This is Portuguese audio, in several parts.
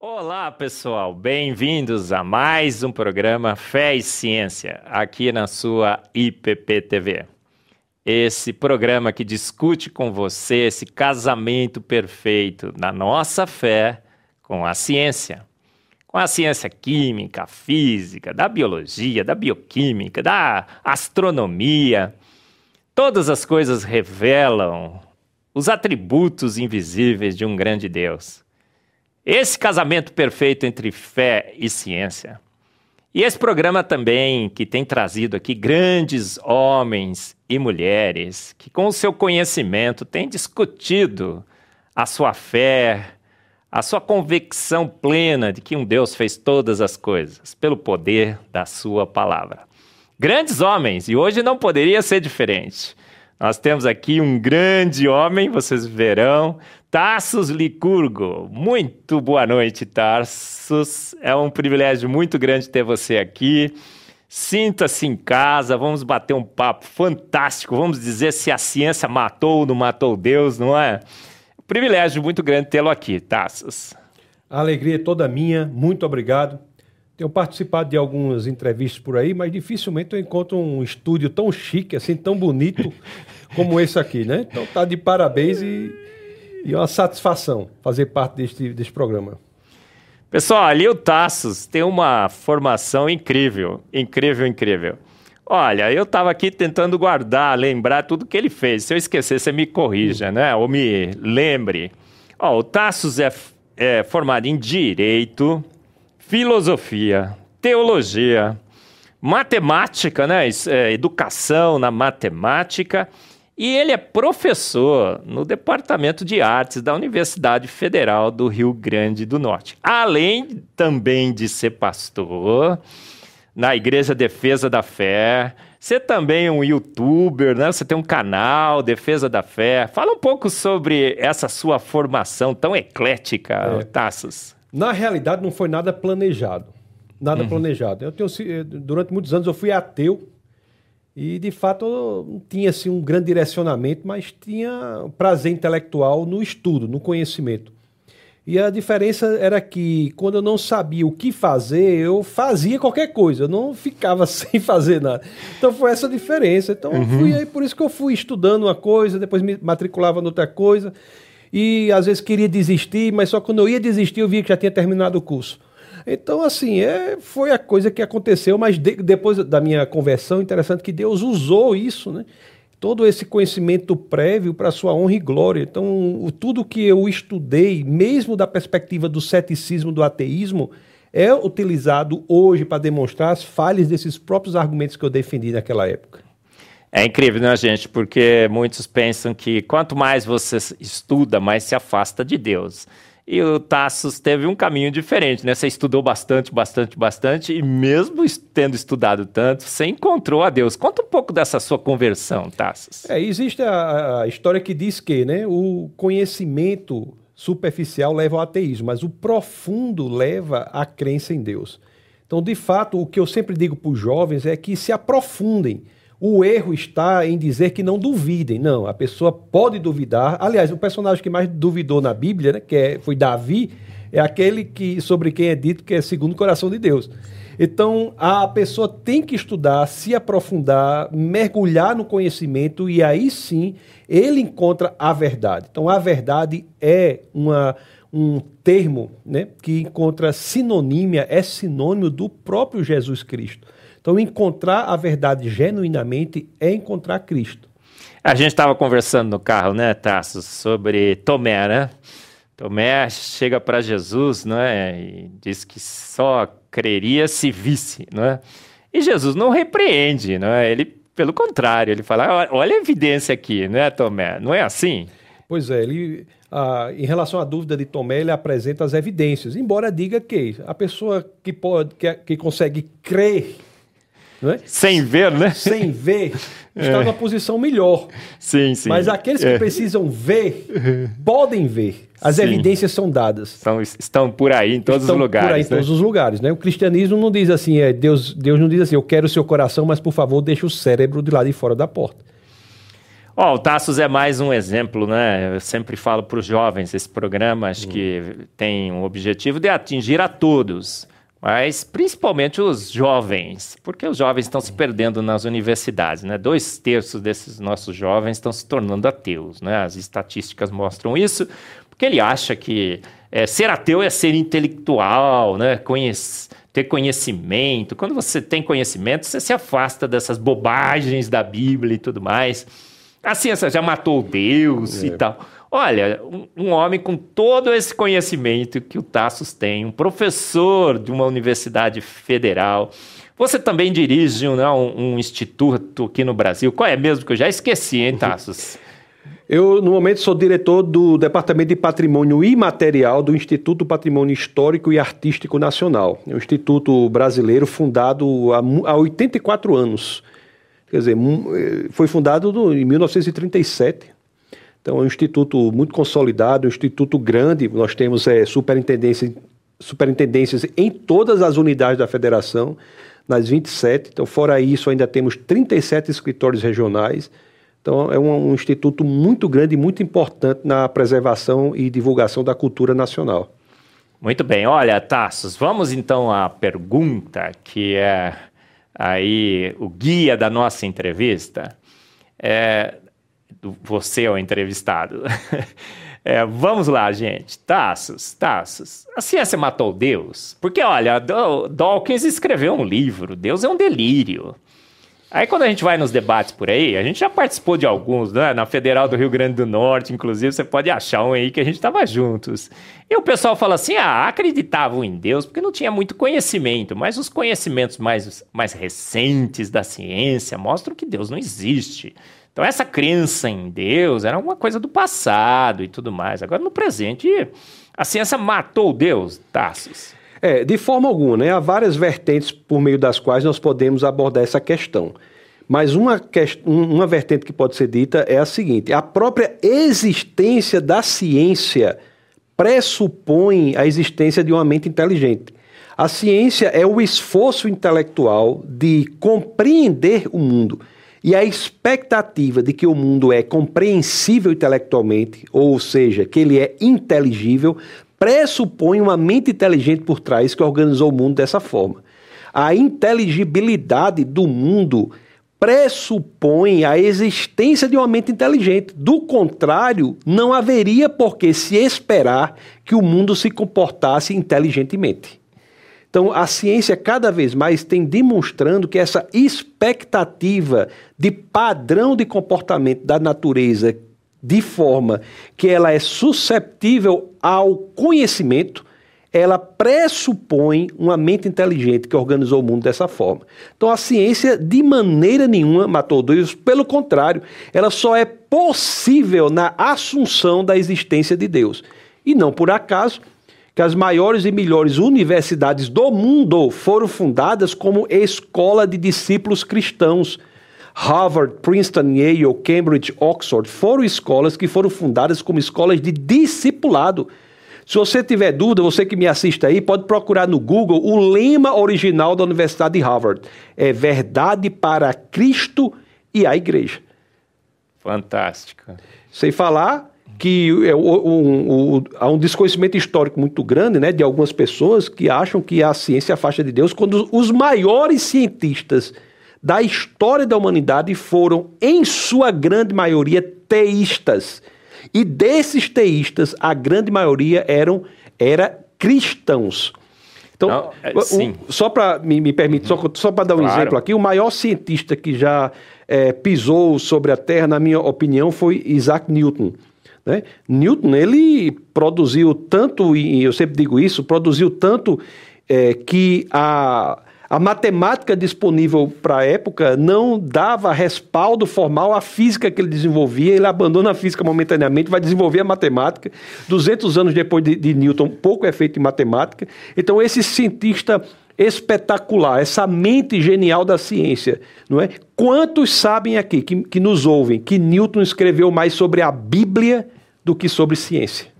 Olá, pessoal. Bem-vindos a mais um programa Fé e Ciência, aqui na sua IPP TV. Esse programa que discute com você esse casamento perfeito da nossa fé com a ciência. Com a ciência química, física, da biologia, da bioquímica, da astronomia. Todas as coisas revelam os atributos invisíveis de um grande Deus. Esse casamento perfeito entre fé e ciência. E esse programa também que tem trazido aqui grandes homens e mulheres que, com o seu conhecimento, têm discutido a sua fé, a sua convicção plena de que um Deus fez todas as coisas pelo poder da sua palavra. Grandes homens, e hoje não poderia ser diferente. Nós temos aqui um grande homem, vocês verão, Tassos Licurgo. Muito boa noite, Tassos. É um privilégio muito grande ter você aqui. Sinta-se em casa, vamos bater um papo fantástico. Vamos dizer se a ciência matou ou não matou Deus, não é? Privilégio muito grande tê-lo aqui, Tassos. A alegria é toda minha, muito obrigado. Tenho participado de algumas entrevistas por aí, mas dificilmente eu encontro um estúdio tão chique, assim, tão bonito como esse aqui, né? Então tá de parabéns e, e é uma satisfação fazer parte deste, deste programa. Pessoal, ali o Tassos tem uma formação incrível, incrível, incrível. Olha, eu estava aqui tentando guardar, lembrar tudo que ele fez. Se eu esquecer, você me corrija, né? Ou me lembre. Ó, o Tassos é, é formado em Direito, filosofia, teologia, matemática, né? É, educação na matemática. E ele é professor no Departamento de Artes da Universidade Federal do Rio Grande do Norte. Além também de ser pastor na Igreja Defesa da Fé, você também é um youtuber, né? Você tem um canal, Defesa da Fé. Fala um pouco sobre essa sua formação tão eclética, é. Tassos. Na realidade, não foi nada planejado. Nada uhum. planejado. Eu tenho, eh, durante muitos anos eu fui ateu e, de fato, eu não tinha assim, um grande direcionamento, mas tinha prazer intelectual no estudo, no conhecimento. E a diferença era que, quando eu não sabia o que fazer, eu fazia qualquer coisa, eu não ficava sem fazer nada. Então foi essa a diferença. Então uhum. fui aí, por isso que eu fui estudando uma coisa, depois me matriculava em outra coisa e às vezes queria desistir, mas só quando eu ia desistir eu via que já tinha terminado o curso. Então, assim, é, foi a coisa que aconteceu, mas de, depois da minha conversão, interessante que Deus usou isso, né? Todo esse conhecimento prévio para sua honra e glória. Então, o, tudo que eu estudei, mesmo da perspectiva do ceticismo, do ateísmo, é utilizado hoje para demonstrar as falhas desses próprios argumentos que eu defendi naquela época. É incrível, né, gente? Porque muitos pensam que quanto mais você estuda, mais se afasta de Deus. E o Tassos teve um caminho diferente, né? Você estudou bastante, bastante, bastante, e mesmo tendo estudado tanto, você encontrou a Deus. Conta um pouco dessa sua conversão, Tassos. É, existe a, a história que diz que né, o conhecimento superficial leva ao ateísmo, mas o profundo leva à crença em Deus. Então, de fato, o que eu sempre digo para os jovens é que se aprofundem o erro está em dizer que não duvidem. Não, a pessoa pode duvidar. Aliás, o personagem que mais duvidou na Bíblia, né, que é, foi Davi, é aquele que sobre quem é dito que é segundo o coração de Deus. Então, a pessoa tem que estudar, se aprofundar, mergulhar no conhecimento e aí sim ele encontra a verdade. Então, a verdade é uma, um termo né, que encontra sinonímia, é sinônimo do próprio Jesus Cristo. Então, encontrar a verdade genuinamente é encontrar Cristo. A gente estava conversando no carro, né, Tassos, sobre Tomé, né? Tomé chega para Jesus, né, e diz que só creria se visse, né? E Jesus não repreende, né? Ele, pelo contrário, ele fala: olha a evidência aqui, né, Tomé? Não é assim? Pois é, ele, ah, em relação à dúvida de Tomé, ele apresenta as evidências, embora diga que a pessoa que pode, que, que consegue crer é? Sem ver, né? Sem ver, está é. numa posição melhor. Sim, sim. Mas aqueles que é. precisam ver, podem ver. As sim. evidências são dadas. São, estão por aí em todos estão os lugares. Por aí em né? todos os lugares. Né? O cristianismo não diz assim, é, Deus, Deus não diz assim, eu quero o seu coração, mas por favor, deixe o cérebro de lá de fora da porta. Oh, o Tassos é mais um exemplo, né? Eu sempre falo para os jovens, esse programa acho que tem o objetivo de atingir a todos, mas principalmente os jovens, porque os jovens estão se perdendo nas universidades, né? Dois terços desses nossos jovens estão se tornando ateus, né? As estatísticas mostram isso, porque ele acha que é, ser ateu é ser intelectual, né? Conhece, ter conhecimento. Quando você tem conhecimento, você se afasta dessas bobagens da Bíblia e tudo mais. A ciência já matou Deus é. e tal. Olha, um, homem com todo esse conhecimento que o Tassos tem, um professor de uma universidade federal. Você também dirige né, um, um instituto aqui no Brasil. Qual é mesmo que eu já esqueci, hein, Tassos? Eu, no momento, sou diretor do Departamento de Patrimônio Imaterial do Instituto Patrimônio Histórico e Artístico Nacional. É um instituto brasileiro fundado há, há 84 anos. Quer dizer, eh, foi fundado no, em 1937. Então, é um instituto muito consolidado, um instituto grande. Nós temos é, superintendência, superintendências em todas as unidades da federação, nas 27. Então, fora isso, ainda temos 37 escritórios regionais. Então, é um, um instituto muito grande e muito importante na preservação e divulgação da cultura nacional. Muito bem. Olha, Tassos, vamos então à pergunta que é aí o guia da nossa entrevista, é, você é o entrevistado. É, vamos lá, gente. Taços, Taços. A ciência matou Deus? Porque, olha, Dawkins escreveu um livro, Deus é um delírio. Aí quando a gente vai nos debates por aí, a gente já participou de alguns, né? Na Federal do Rio Grande do Norte, inclusive, você pode achar um aí que a gente estava juntos. E o pessoal fala assim: ah, acreditavam em Deus porque não tinha muito conhecimento, mas os conhecimentos mais, mais recentes da ciência mostram que Deus não existe. Então essa crença em Deus era uma coisa do passado e tudo mais. Agora no presente, a ciência matou Deus, Tassos. É, de forma alguma, né? Há várias vertentes por meio das quais nós podemos abordar essa questão. Mas uma, uma vertente que pode ser dita é a seguinte: a própria existência da ciência pressupõe a existência de uma mente inteligente. A ciência é o esforço intelectual de compreender o mundo. E a expectativa de que o mundo é compreensível intelectualmente, ou seja, que ele é inteligível, pressupõe uma mente inteligente por trás que organizou o mundo dessa forma. A inteligibilidade do mundo pressupõe a existência de uma mente inteligente. Do contrário, não haveria por que se esperar que o mundo se comportasse inteligentemente. Então, a ciência cada vez mais tem demonstrando que essa expectativa de padrão de comportamento da natureza de forma que ela é susceptível ao conhecimento, ela pressupõe uma mente inteligente que organizou o mundo dessa forma. Então a ciência de maneira nenhuma matou Deus, pelo contrário, ela só é possível na assunção da existência de Deus. E não por acaso que as maiores e melhores universidades do mundo foram fundadas como escola de discípulos cristãos Harvard, Princeton, Yale, Cambridge, Oxford foram escolas que foram fundadas como escolas de discipulado. Se você tiver dúvida, você que me assiste aí, pode procurar no Google o lema original da Universidade de Harvard. É verdade para Cristo e a igreja. Fantástico. Sem falar que é, um, um, há um desconhecimento histórico muito grande né, de algumas pessoas que acham que a ciência afasta de Deus, quando os maiores cientistas da história da humanidade foram, em sua grande maioria, teístas. E desses teístas, a grande maioria eram era cristãos. Então, Não, é, o, só para me, me permite, só, só para dar um claro. exemplo aqui, o maior cientista que já é, pisou sobre a Terra, na minha opinião, foi Isaac Newton. Né? Newton, ele produziu tanto, e eu sempre digo isso, produziu tanto é, que a a matemática disponível para a época não dava respaldo formal à física que ele desenvolvia. Ele abandona a física momentaneamente, vai desenvolver a matemática. 200 anos depois de, de Newton, pouco é feito em matemática. Então, esse cientista espetacular, essa mente genial da ciência, não é? Quantos sabem aqui que, que nos ouvem que Newton escreveu mais sobre a Bíblia do que sobre ciência?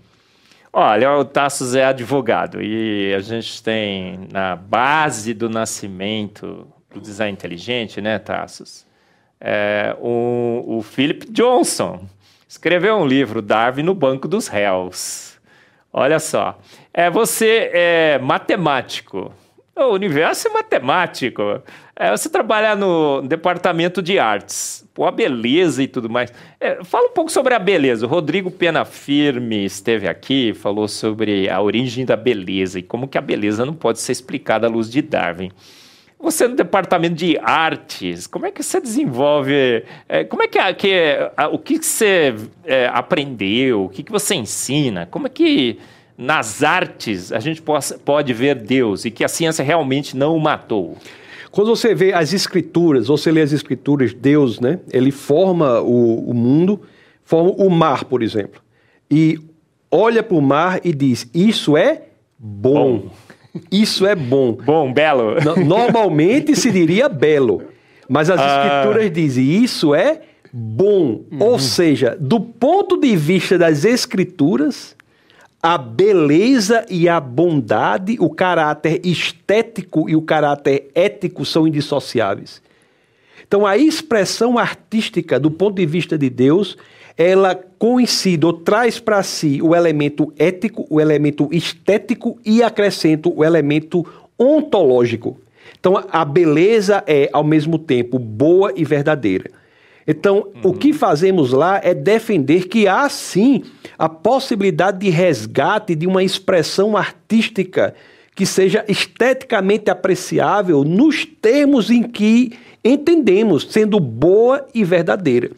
Olha, o Tassos é advogado e a gente tem na base do nascimento do design inteligente, né, Tassos? É, o, o Philip Johnson escreveu um livro, Darwin no Banco dos Réus. Olha só, é, você é matemático. O universo é matemático. É, você trabalhar no departamento de artes, pô, a beleza e tudo mais. É, fala um pouco sobre a beleza. O Rodrigo Pena Firme esteve aqui, falou sobre a origem da beleza e como que a beleza não pode ser explicada à luz de Darwin. Você no departamento de artes, como é que você desenvolve? É, como é que, que a, o que, que você é, aprendeu? O que, que você ensina? Como é que nas artes a gente possa, pode ver Deus e que a ciência realmente não o matou? Quando você vê as escrituras, você lê as escrituras, Deus, né? Ele forma o, o mundo, forma o mar, por exemplo. E olha para o mar e diz: Isso é bom. bom. Isso é bom. Bom, belo. Normalmente se diria belo. Mas as ah. escrituras dizem: Isso é bom. Uhum. Ou seja, do ponto de vista das escrituras, a beleza e a bondade, o caráter estético e o caráter ético são indissociáveis. Então, a expressão artística, do ponto de vista de Deus, ela coincide ou traz para si o elemento ético, o elemento estético e acrescenta o elemento ontológico. Então, a beleza é, ao mesmo tempo, boa e verdadeira. Então, uhum. o que fazemos lá é defender que há sim a possibilidade de resgate de uma expressão artística que seja esteticamente apreciável nos termos em que entendemos, sendo boa e verdadeira.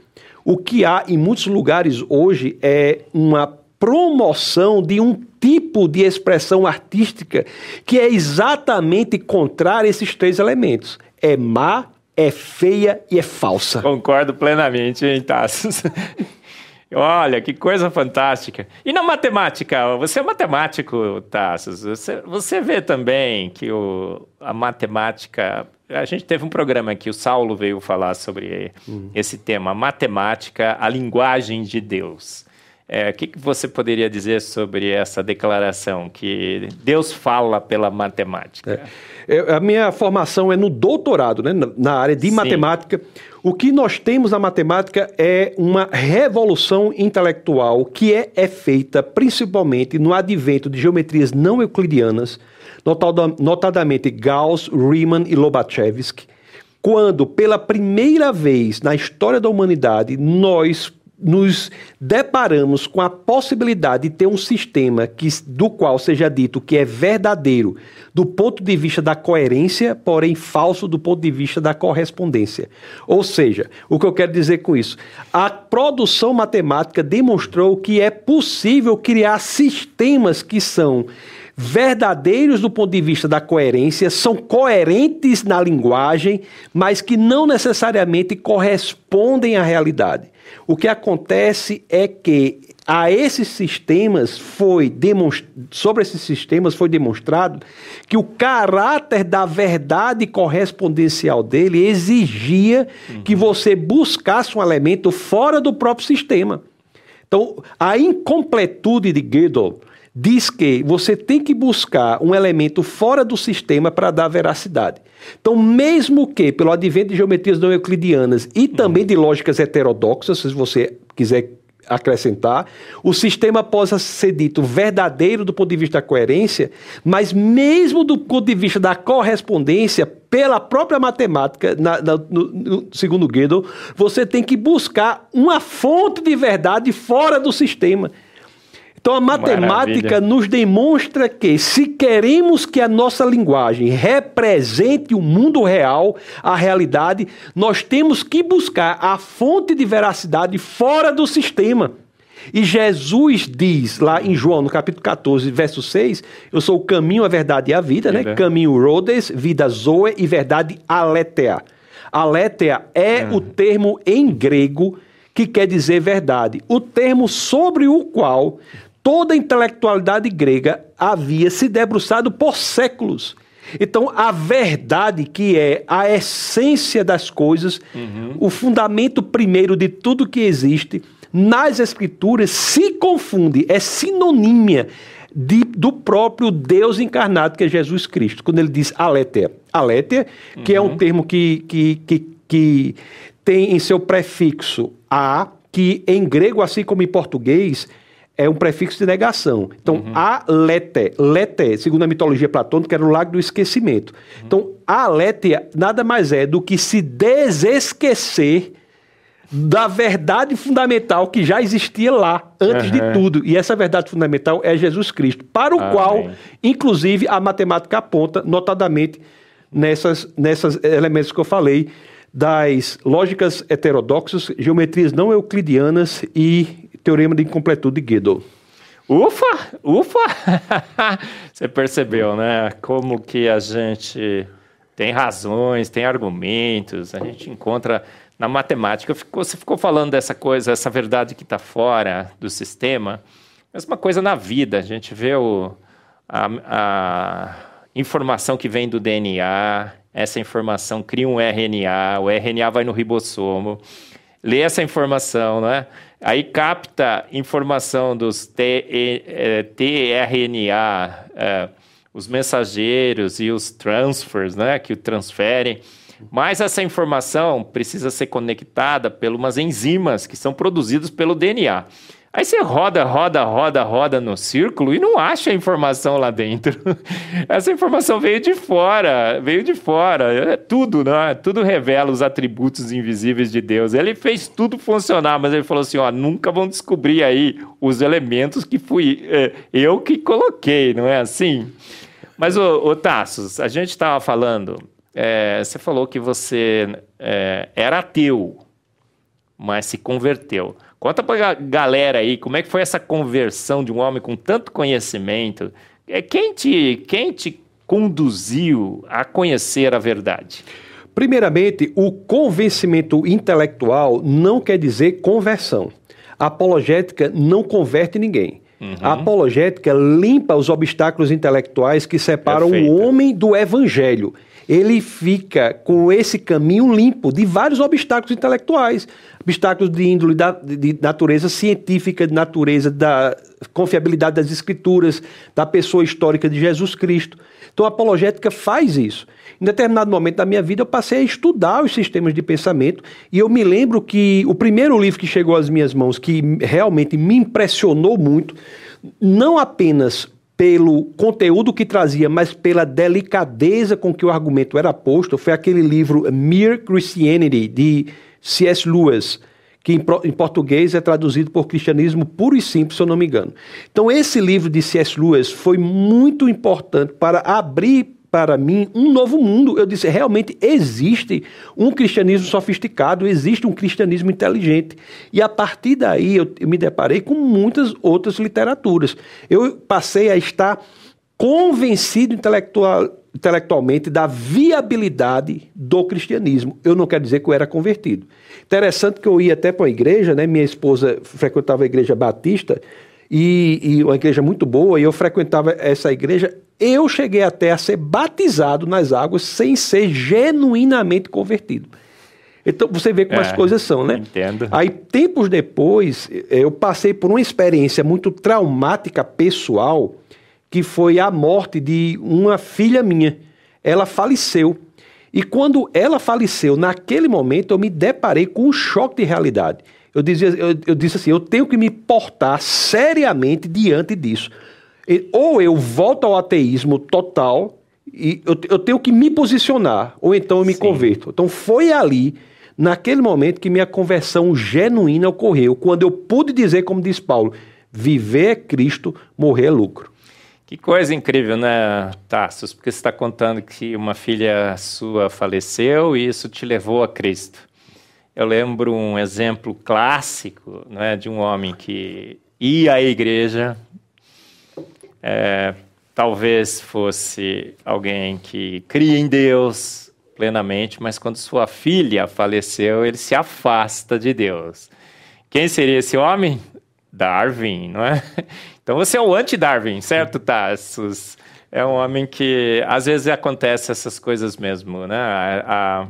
O que há em muitos lugares hoje é uma promoção de um tipo de expressão artística que é exatamente contrário a esses três elementos. É má, é feia e é falsa. Concordo plenamente, hein, Tassos? Olha, que coisa fantástica. E na matemática, você é matemático, Tassos. Você, você vê também que o, a matemática. A gente teve um programa aqui, o Saulo veio falar sobre hum. esse tema, matemática, a linguagem de Deus. É, o que, que você poderia dizer sobre essa declaração, que Deus fala pela matemática? É. É, a minha formação é no doutorado, né, na área de Sim. matemática. O que nós temos na matemática é uma revolução intelectual que é, é feita principalmente no advento de geometrias não euclidianas, notadamente Gauss, Riemann e Lobachevsky, quando pela primeira vez na história da humanidade nós nos deparamos com a possibilidade de ter um sistema que, do qual seja dito que é verdadeiro do ponto de vista da coerência, porém falso do ponto de vista da correspondência. Ou seja, o que eu quero dizer com isso? A produção matemática demonstrou que é possível criar sistemas que são verdadeiros do ponto de vista da coerência, são coerentes na linguagem, mas que não necessariamente correspondem à realidade. O que acontece é que a esses sistemas foi sobre esses sistemas foi demonstrado que o caráter da verdade correspondencial dele exigia uhum. que você buscasse um elemento fora do próprio sistema. Então, a incompletude de Gödel diz que você tem que buscar um elemento fora do sistema para dar veracidade. Então, mesmo que pelo advento de geometrias não euclidianas e também de lógicas heterodoxas, se você quiser acrescentar, o sistema possa ser dito verdadeiro do ponto de vista da coerência, mas mesmo do ponto de vista da correspondência, pela própria matemática, na, na, no, no, segundo Gödel, você tem que buscar uma fonte de verdade fora do sistema. Então a matemática Maravilha. nos demonstra que se queremos que a nossa linguagem represente o mundo real, a realidade, nós temos que buscar a fonte de veracidade fora do sistema. E Jesus diz lá em João, no capítulo 14, verso 6, eu sou o caminho, a verdade e a vida, né? Caminho Rhodes, vida Zoe e verdade aletheia. Aletheia é uhum. o termo em grego que quer dizer verdade. O termo sobre o qual toda a intelectualidade grega havia se debruçado por séculos. Então, a verdade, que é a essência das coisas, uhum. o fundamento primeiro de tudo que existe, nas Escrituras se confunde, é sinonímia de, do próprio Deus encarnado, que é Jesus Cristo, quando ele diz aletheia. Aletheia, que uhum. é um uhum. termo que, que, que, que tem em seu prefixo a, que em grego, assim como em português, é um prefixo de negação. Então, uhum. alete, lete, segundo a mitologia platônica, era o lago do esquecimento. Uhum. Então, alete nada mais é do que se desesquecer da verdade fundamental que já existia lá, antes uhum. de tudo. E essa verdade fundamental é Jesus Cristo, para o Amém. qual, inclusive, a matemática aponta, notadamente, nessas, nessas elementos que eu falei, das lógicas heterodoxas, geometrias não euclidianas e teorema de incompletude de Gödel. Ufa, ufa! Você percebeu, né? Como que a gente tem razões, tem argumentos, a gente encontra na matemática. Ficou, você ficou falando dessa coisa, essa verdade que está fora do sistema. Mesma coisa na vida, a gente vê o, a, a informação que vem do DNA, essa informação cria um RNA, o RNA vai no ribossomo, lê essa informação, né? Aí capta informação dos tRNA, é, é, os mensageiros e os transfers, né? Que o transferem. Mas essa informação precisa ser conectada por umas enzimas que são produzidas pelo DNA. Aí você roda, roda, roda, roda no círculo e não acha a informação lá dentro. Essa informação veio de fora, veio de fora. É tudo, né? Tudo revela os atributos invisíveis de Deus. Ele fez tudo funcionar, mas ele falou assim: ó, nunca vão descobrir aí os elementos que fui é, eu que coloquei, não é assim? Mas, ô, Tassos, a gente estava falando, é, você falou que você é, era ateu, mas se converteu. Conta pra galera aí, como é que foi essa conversão de um homem com tanto conhecimento? É, quem te, quem te conduziu a conhecer a verdade? Primeiramente, o convencimento intelectual não quer dizer conversão. A apologética não converte ninguém. Uhum. A apologética limpa os obstáculos intelectuais que separam Perfeita. o homem do evangelho ele fica com esse caminho limpo de vários obstáculos intelectuais, obstáculos de índole da, de natureza científica, de natureza da confiabilidade das escrituras, da pessoa histórica de Jesus Cristo. Então a apologética faz isso. Em determinado momento da minha vida eu passei a estudar os sistemas de pensamento e eu me lembro que o primeiro livro que chegou às minhas mãos que realmente me impressionou muito, não apenas pelo conteúdo que trazia, mas pela delicadeza com que o argumento era posto, foi aquele livro Mere Christianity, de C.S. Lewis, que em, português é traduzido por Cristianismo Puro e Simples, se eu não me engano. Então, esse livro de C.S. Lewis foi muito importante para abrir para mim um novo mundo. Eu disse, realmente existe um cristianismo sofisticado, existe um cristianismo inteligente. E a partir daí eu, me deparei com muitas outras literaturas. Eu passei a estar convencido intelectual, intelectualmente da viabilidade do cristianismo. Eu não quero dizer que eu era convertido. Interessante que eu ia até para uma igreja, né? Minha esposa frequentava a igreja batista e, e uma igreja muito boa, e eu frequentava essa igreja eu cheguei até a ser batizado nas águas sem ser genuinamente convertido. Então você vê como é, as coisas são, né? Entendo. Aí, tempos depois, eu passei por uma experiência muito traumática pessoal, que foi a morte de uma filha minha. Ela faleceu. E quando ela faleceu, naquele momento, eu me deparei com um choque de realidade. Eu, dizia, eu, eu disse assim: eu tenho que me portar seriamente diante disso ou eu volto ao ateísmo total e eu, eu tenho que me posicionar, ou então eu me Sim. converto. Então foi ali, naquele momento, que minha conversão genuína ocorreu, quando eu pude dizer, como diz Paulo, viver é Cristo, morrer é lucro. Que coisa incrível, né, Tassos? Porque você está contando que uma filha sua faleceu e isso te levou a Cristo. Eu lembro um exemplo clássico né, de um homem que ia à igreja, é, talvez fosse alguém que cria em Deus plenamente, mas quando sua filha faleceu, ele se afasta de Deus. Quem seria esse homem? Darwin, não é? Então você é o anti-Darwin, certo, Tassos? É um homem que às vezes acontece essas coisas mesmo, né? A, a,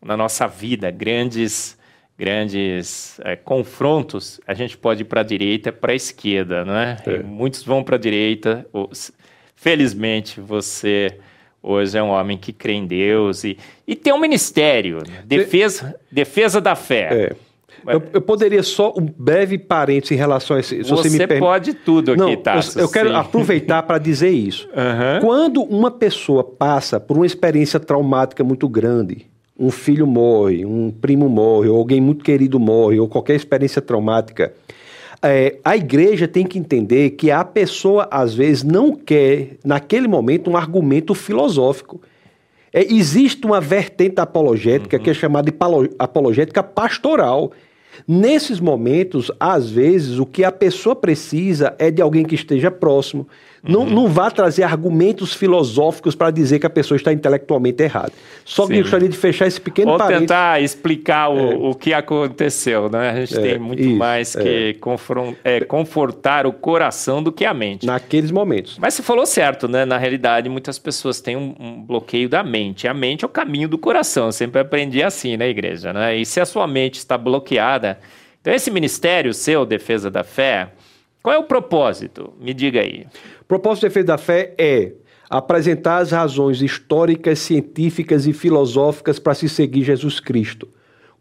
na nossa vida, grandes grandes é, confrontos, a gente pode ir para a direita, para a esquerda, né? É. Muitos vão para a direita. Felizmente, você hoje é um homem que crê em Deus e, e tem um ministério, né? defesa, defesa da fé. É. Eu, eu, poderia só um breve parênteses em relação a. Se você, você pode tudo aqui, Não, Eu, eu quero aproveitar para dizer isso. Uhum. Quando uma pessoa passa por uma experiência traumática muito grande, um filho morre, um primo morre, ou alguém muito querido morre, ou qualquer experiência traumática, é, a igreja tem que entender que a pessoa, às vezes, não quer, naquele momento, um argumento filosófico. É, existe uma vertente apologética uhum. que é chamada de apologética pastoral. Nesses momentos, às vezes, o que a pessoa precisa é de alguém que esteja próximo, não, uhum. não vá trazer argumentos filosóficos para dizer que a pessoa está intelectualmente errada. Só que eu gostaria de fechar esse pequeno Ou parênteses. tentar explicar o, é. o que aconteceu, né? A gente é, tem muito isso, mais que é. é. confortar o coração do que a mente. Naqueles momentos. Mas você falou certo, né? Na realidade, muitas pessoas têm um, um bloqueio da mente. A mente é o caminho do coração. Eu sempre aprendi assim na igreja, né? E se a sua mente está bloqueada... Então, esse ministério seu, Defesa da Fé, qual é o propósito? Me diga aí. Propósito de defesa da fé é apresentar as razões históricas, científicas e filosóficas para se seguir Jesus Cristo.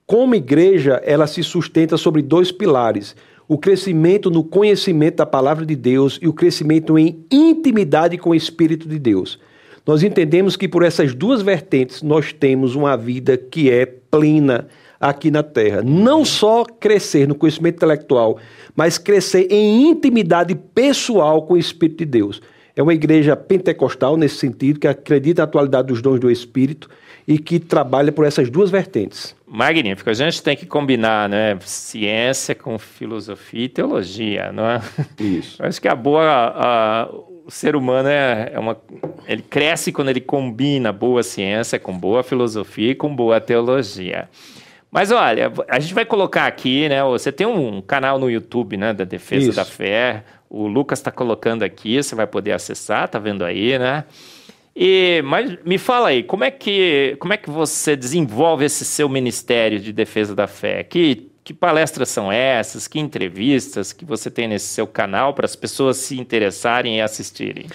Como igreja, ela se sustenta sobre dois pilares: o crescimento no conhecimento da palavra de Deus e o crescimento em intimidade com o Espírito de Deus. Nós entendemos que por essas duas vertentes nós temos uma vida que é plena aqui na Terra. Não só crescer no conhecimento intelectual, mas crescer em intimidade pessoal com o Espírito de Deus. É uma igreja pentecostal nesse sentido, que acredita na atualidade dos dons do Espírito e que trabalha por essas duas vertentes. Magnífico. A gente tem que combinar, né, ciência com filosofia e teologia, não é? Isso. acho que a boa, a, o ser humano é, é, uma, ele cresce quando ele combina boa ciência com boa filosofia e com boa teologia. Mas olha, a gente vai colocar aqui, né? Você tem um canal no YouTube, né? Da Defesa Isso. da Fé. O Lucas está colocando aqui, você vai poder acessar, tá vendo aí, né? E, mas me fala aí, como é que como é que você desenvolve esse seu ministério de defesa da fé? Que que palestras são essas? Que entrevistas que você tem nesse seu canal para as pessoas se interessarem e assistirem?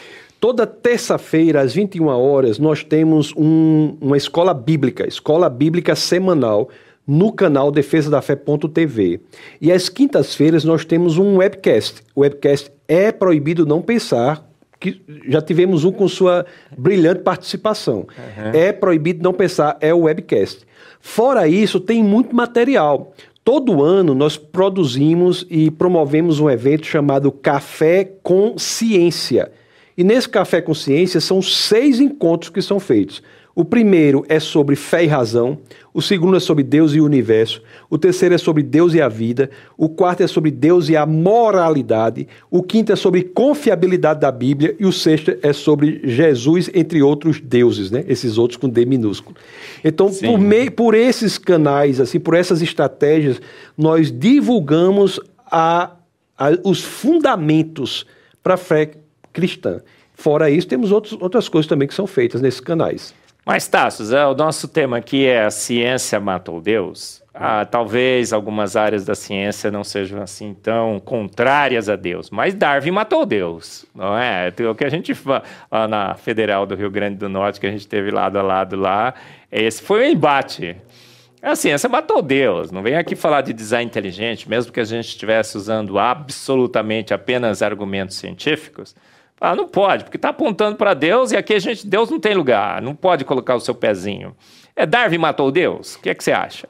Toda terça-feira, às 21 horas, nós temos um, uma escola bíblica, escola bíblica semanal, no canal Defesa da Fé.tv. E às quintas-feiras nós temos um webcast. O webcast é proibido não pensar, que já tivemos um com sua brilhante participação. Uhum. É proibido não pensar, é o webcast. Fora isso, tem muito material. Todo ano nós produzimos e promovemos um evento chamado Café com Ciência. E nesse Café com Ciência são seis encontros que são feitos. O primeiro é sobre fé e razão, o segundo é sobre Deus e o universo, o terceiro é sobre Deus e a vida, o quarto é sobre Deus e a moralidade, o quinto é sobre confiabilidade da Bíblia e o sexto é sobre Jesus, entre outros deuses, né? Esses outros com D minúsculo. Então, por, meio, por esses canais, assim, por essas estratégias, nós divulgamos a, a os fundamentos para a fé cristã. Fora isso, temos outros, outras coisas também que são feitas nesses canais. Mas, Tassos, é, o nosso tema aqui é a ciência matou Deus. Ah, talvez algumas áreas da ciência não sejam assim tão contrárias a Deus, mas Darwin matou Deus, não é? O que a gente lá na Federal do Rio Grande do Norte, que a gente teve lado a lado lá, esse foi um embate. A ciência matou Deus. Não vem aqui falar de design inteligente, mesmo que a gente estivesse usando absolutamente apenas argumentos científicos. Ah, não pode, porque está apontando para Deus e aqui a gente, Deus não tem lugar, não pode colocar o seu pezinho. É Darwin matou Deus? O que é que você acha?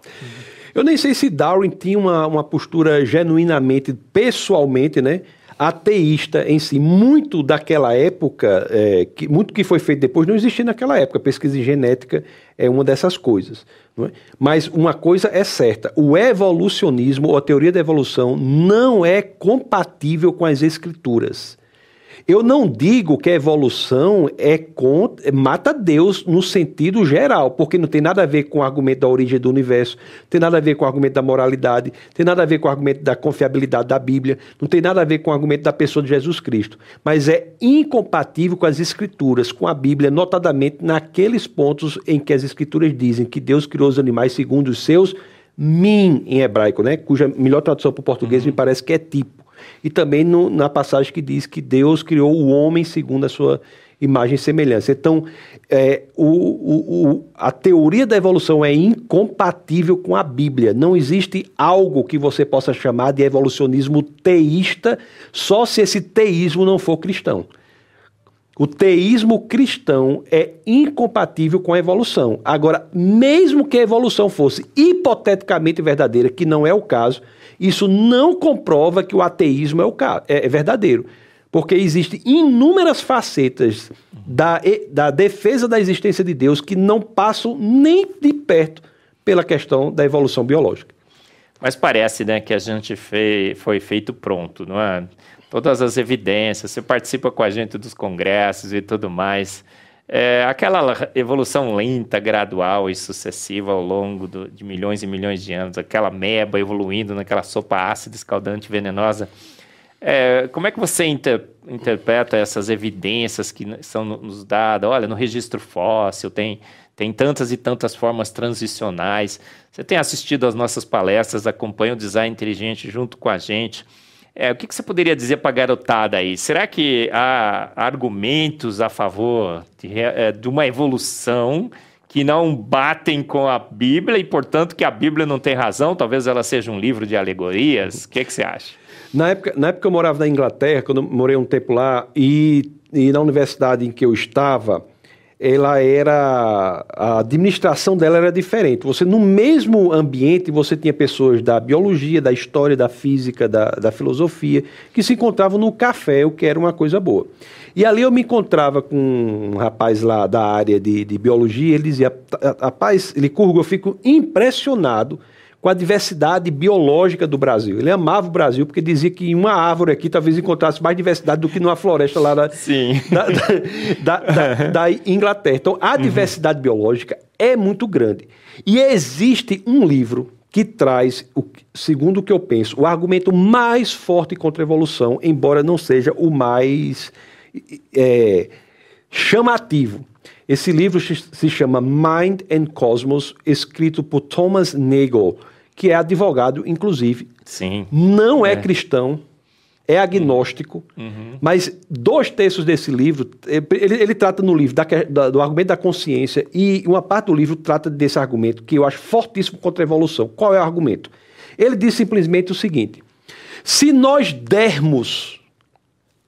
Eu nem sei se Darwin tinha uma, uma postura genuinamente, pessoalmente, né? ateísta em si. Muito daquela época, é, que, muito que foi feito depois, não existia naquela época. Pesquisa genética é uma dessas coisas. É? Mas uma coisa é certa: o evolucionismo, ou a teoria da evolução, não é compatível com as escrituras. Eu não digo que a evolução é contra, mata Deus no sentido geral, porque não tem nada a ver com o argumento da origem do universo, tem nada a ver com o argumento da moralidade, tem nada a ver com o argumento da confiabilidade da Bíblia, não tem nada a ver com o argumento da pessoa de Jesus Cristo, mas é incompatível com as escrituras, com a Bíblia, notadamente naqueles pontos em que as escrituras dizem que Deus criou os animais segundo os seus min em hebraico, né? Cuja melhor tradução para o português uhum. me parece que é tipo e também no, na passagem que diz que Deus criou o homem segundo a sua imagem e semelhança. Então, é, o, o, o, a teoria da evolução é incompatível com a Bíblia. Não existe algo que você possa chamar de evolucionismo teísta, só se esse teísmo não for cristão. O teísmo cristão é incompatível com a evolução. Agora, mesmo que a evolução fosse hipoteticamente verdadeira, que não é o caso, isso não comprova que o ateísmo é, o, é, é verdadeiro. Porque existem inúmeras facetas da, da defesa da existência de Deus que não passam nem de perto pela questão da evolução biológica. Mas parece né, que a gente foi feito pronto, não é? Todas as evidências, você participa com a gente dos congressos e tudo mais. É, aquela evolução lenta, gradual e sucessiva ao longo do, de milhões e milhões de anos, aquela meba evoluindo naquela sopa ácida, escaldante, venenosa. É, como é que você inter, interpreta essas evidências que são nos dadas? Olha, no registro fóssil tem, tem tantas e tantas formas transicionais. Você tem assistido às nossas palestras, acompanha o design inteligente junto com a gente. É, o que, que, você poderia dizer para a garotada aí? Será que há argumentos a favor de, é, de, uma evolução que não batem com a Bíblia e, portanto, que a Bíblia não tem razão? Talvez ela seja um livro de alegorias? O que, que você acha? Na época, na época eu morava na Inglaterra, quando eu morei um tempo lá, e, e na universidade em que eu estava, ela era a administração dela era diferente. Você no mesmo ambiente você tinha pessoas da biologia, da história, da física, da, da filosofia que se encontravam no café, o que era uma coisa boa. E ali eu me encontrava com um rapaz lá da área de, de biologia, ele dizia, rapaz, ele curgo, eu fico impressionado com a diversidade biológica do Brasil. Ele amava o Brasil porque dizia que em uma árvore aqui talvez encontrasse mais diversidade do que numa floresta lá da, da, da, da, da Inglaterra. Então, a uhum. diversidade biológica é muito grande. E existe um livro que traz, o, segundo o que eu penso, o argumento mais forte contra a evolução, embora não seja o mais é, chamativo. Esse livro se chama Mind and Cosmos, escrito por Thomas Nagel, que é advogado, inclusive. Sim. Não é, é cristão, é agnóstico, uhum. mas dois terços desse livro, ele, ele trata no livro da, da, do argumento da consciência e uma parte do livro trata desse argumento que eu acho fortíssimo contra a evolução. Qual é o argumento? Ele diz simplesmente o seguinte: se nós dermos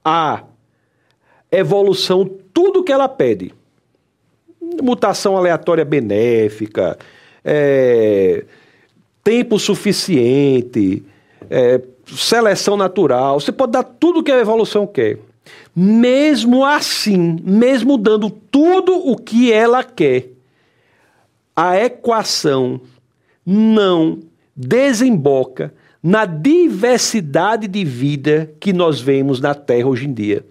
à evolução tudo o que ela pede, mutação aleatória benéfica, é, tempo suficiente, é, seleção natural. Você pode dar tudo que a evolução quer. Mesmo assim, mesmo dando tudo o que ela quer, a equação não desemboca na diversidade de vida que nós vemos na Terra hoje em dia.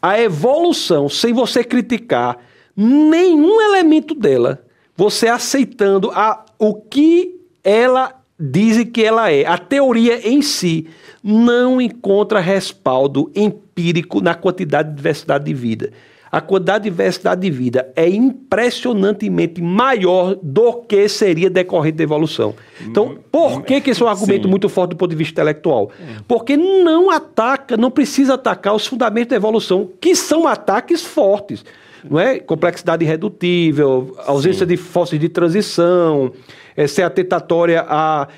A evolução, sem você criticar, nenhum elemento dela, você aceitando a, o que ela diz que ela é. A teoria em si não encontra respaldo empírico na quantidade de diversidade de vida. A quantidade de diversidade de vida é impressionantemente maior do que seria decorrente da evolução. Então, por que, que esse é um argumento Sim. muito forte do ponto de vista intelectual? Porque não ataca, não precisa atacar os fundamentos da evolução, que são ataques fortes não é? Complexidade irredutível, ausência Sim. de fósseis de transição, é, ser atentatória à,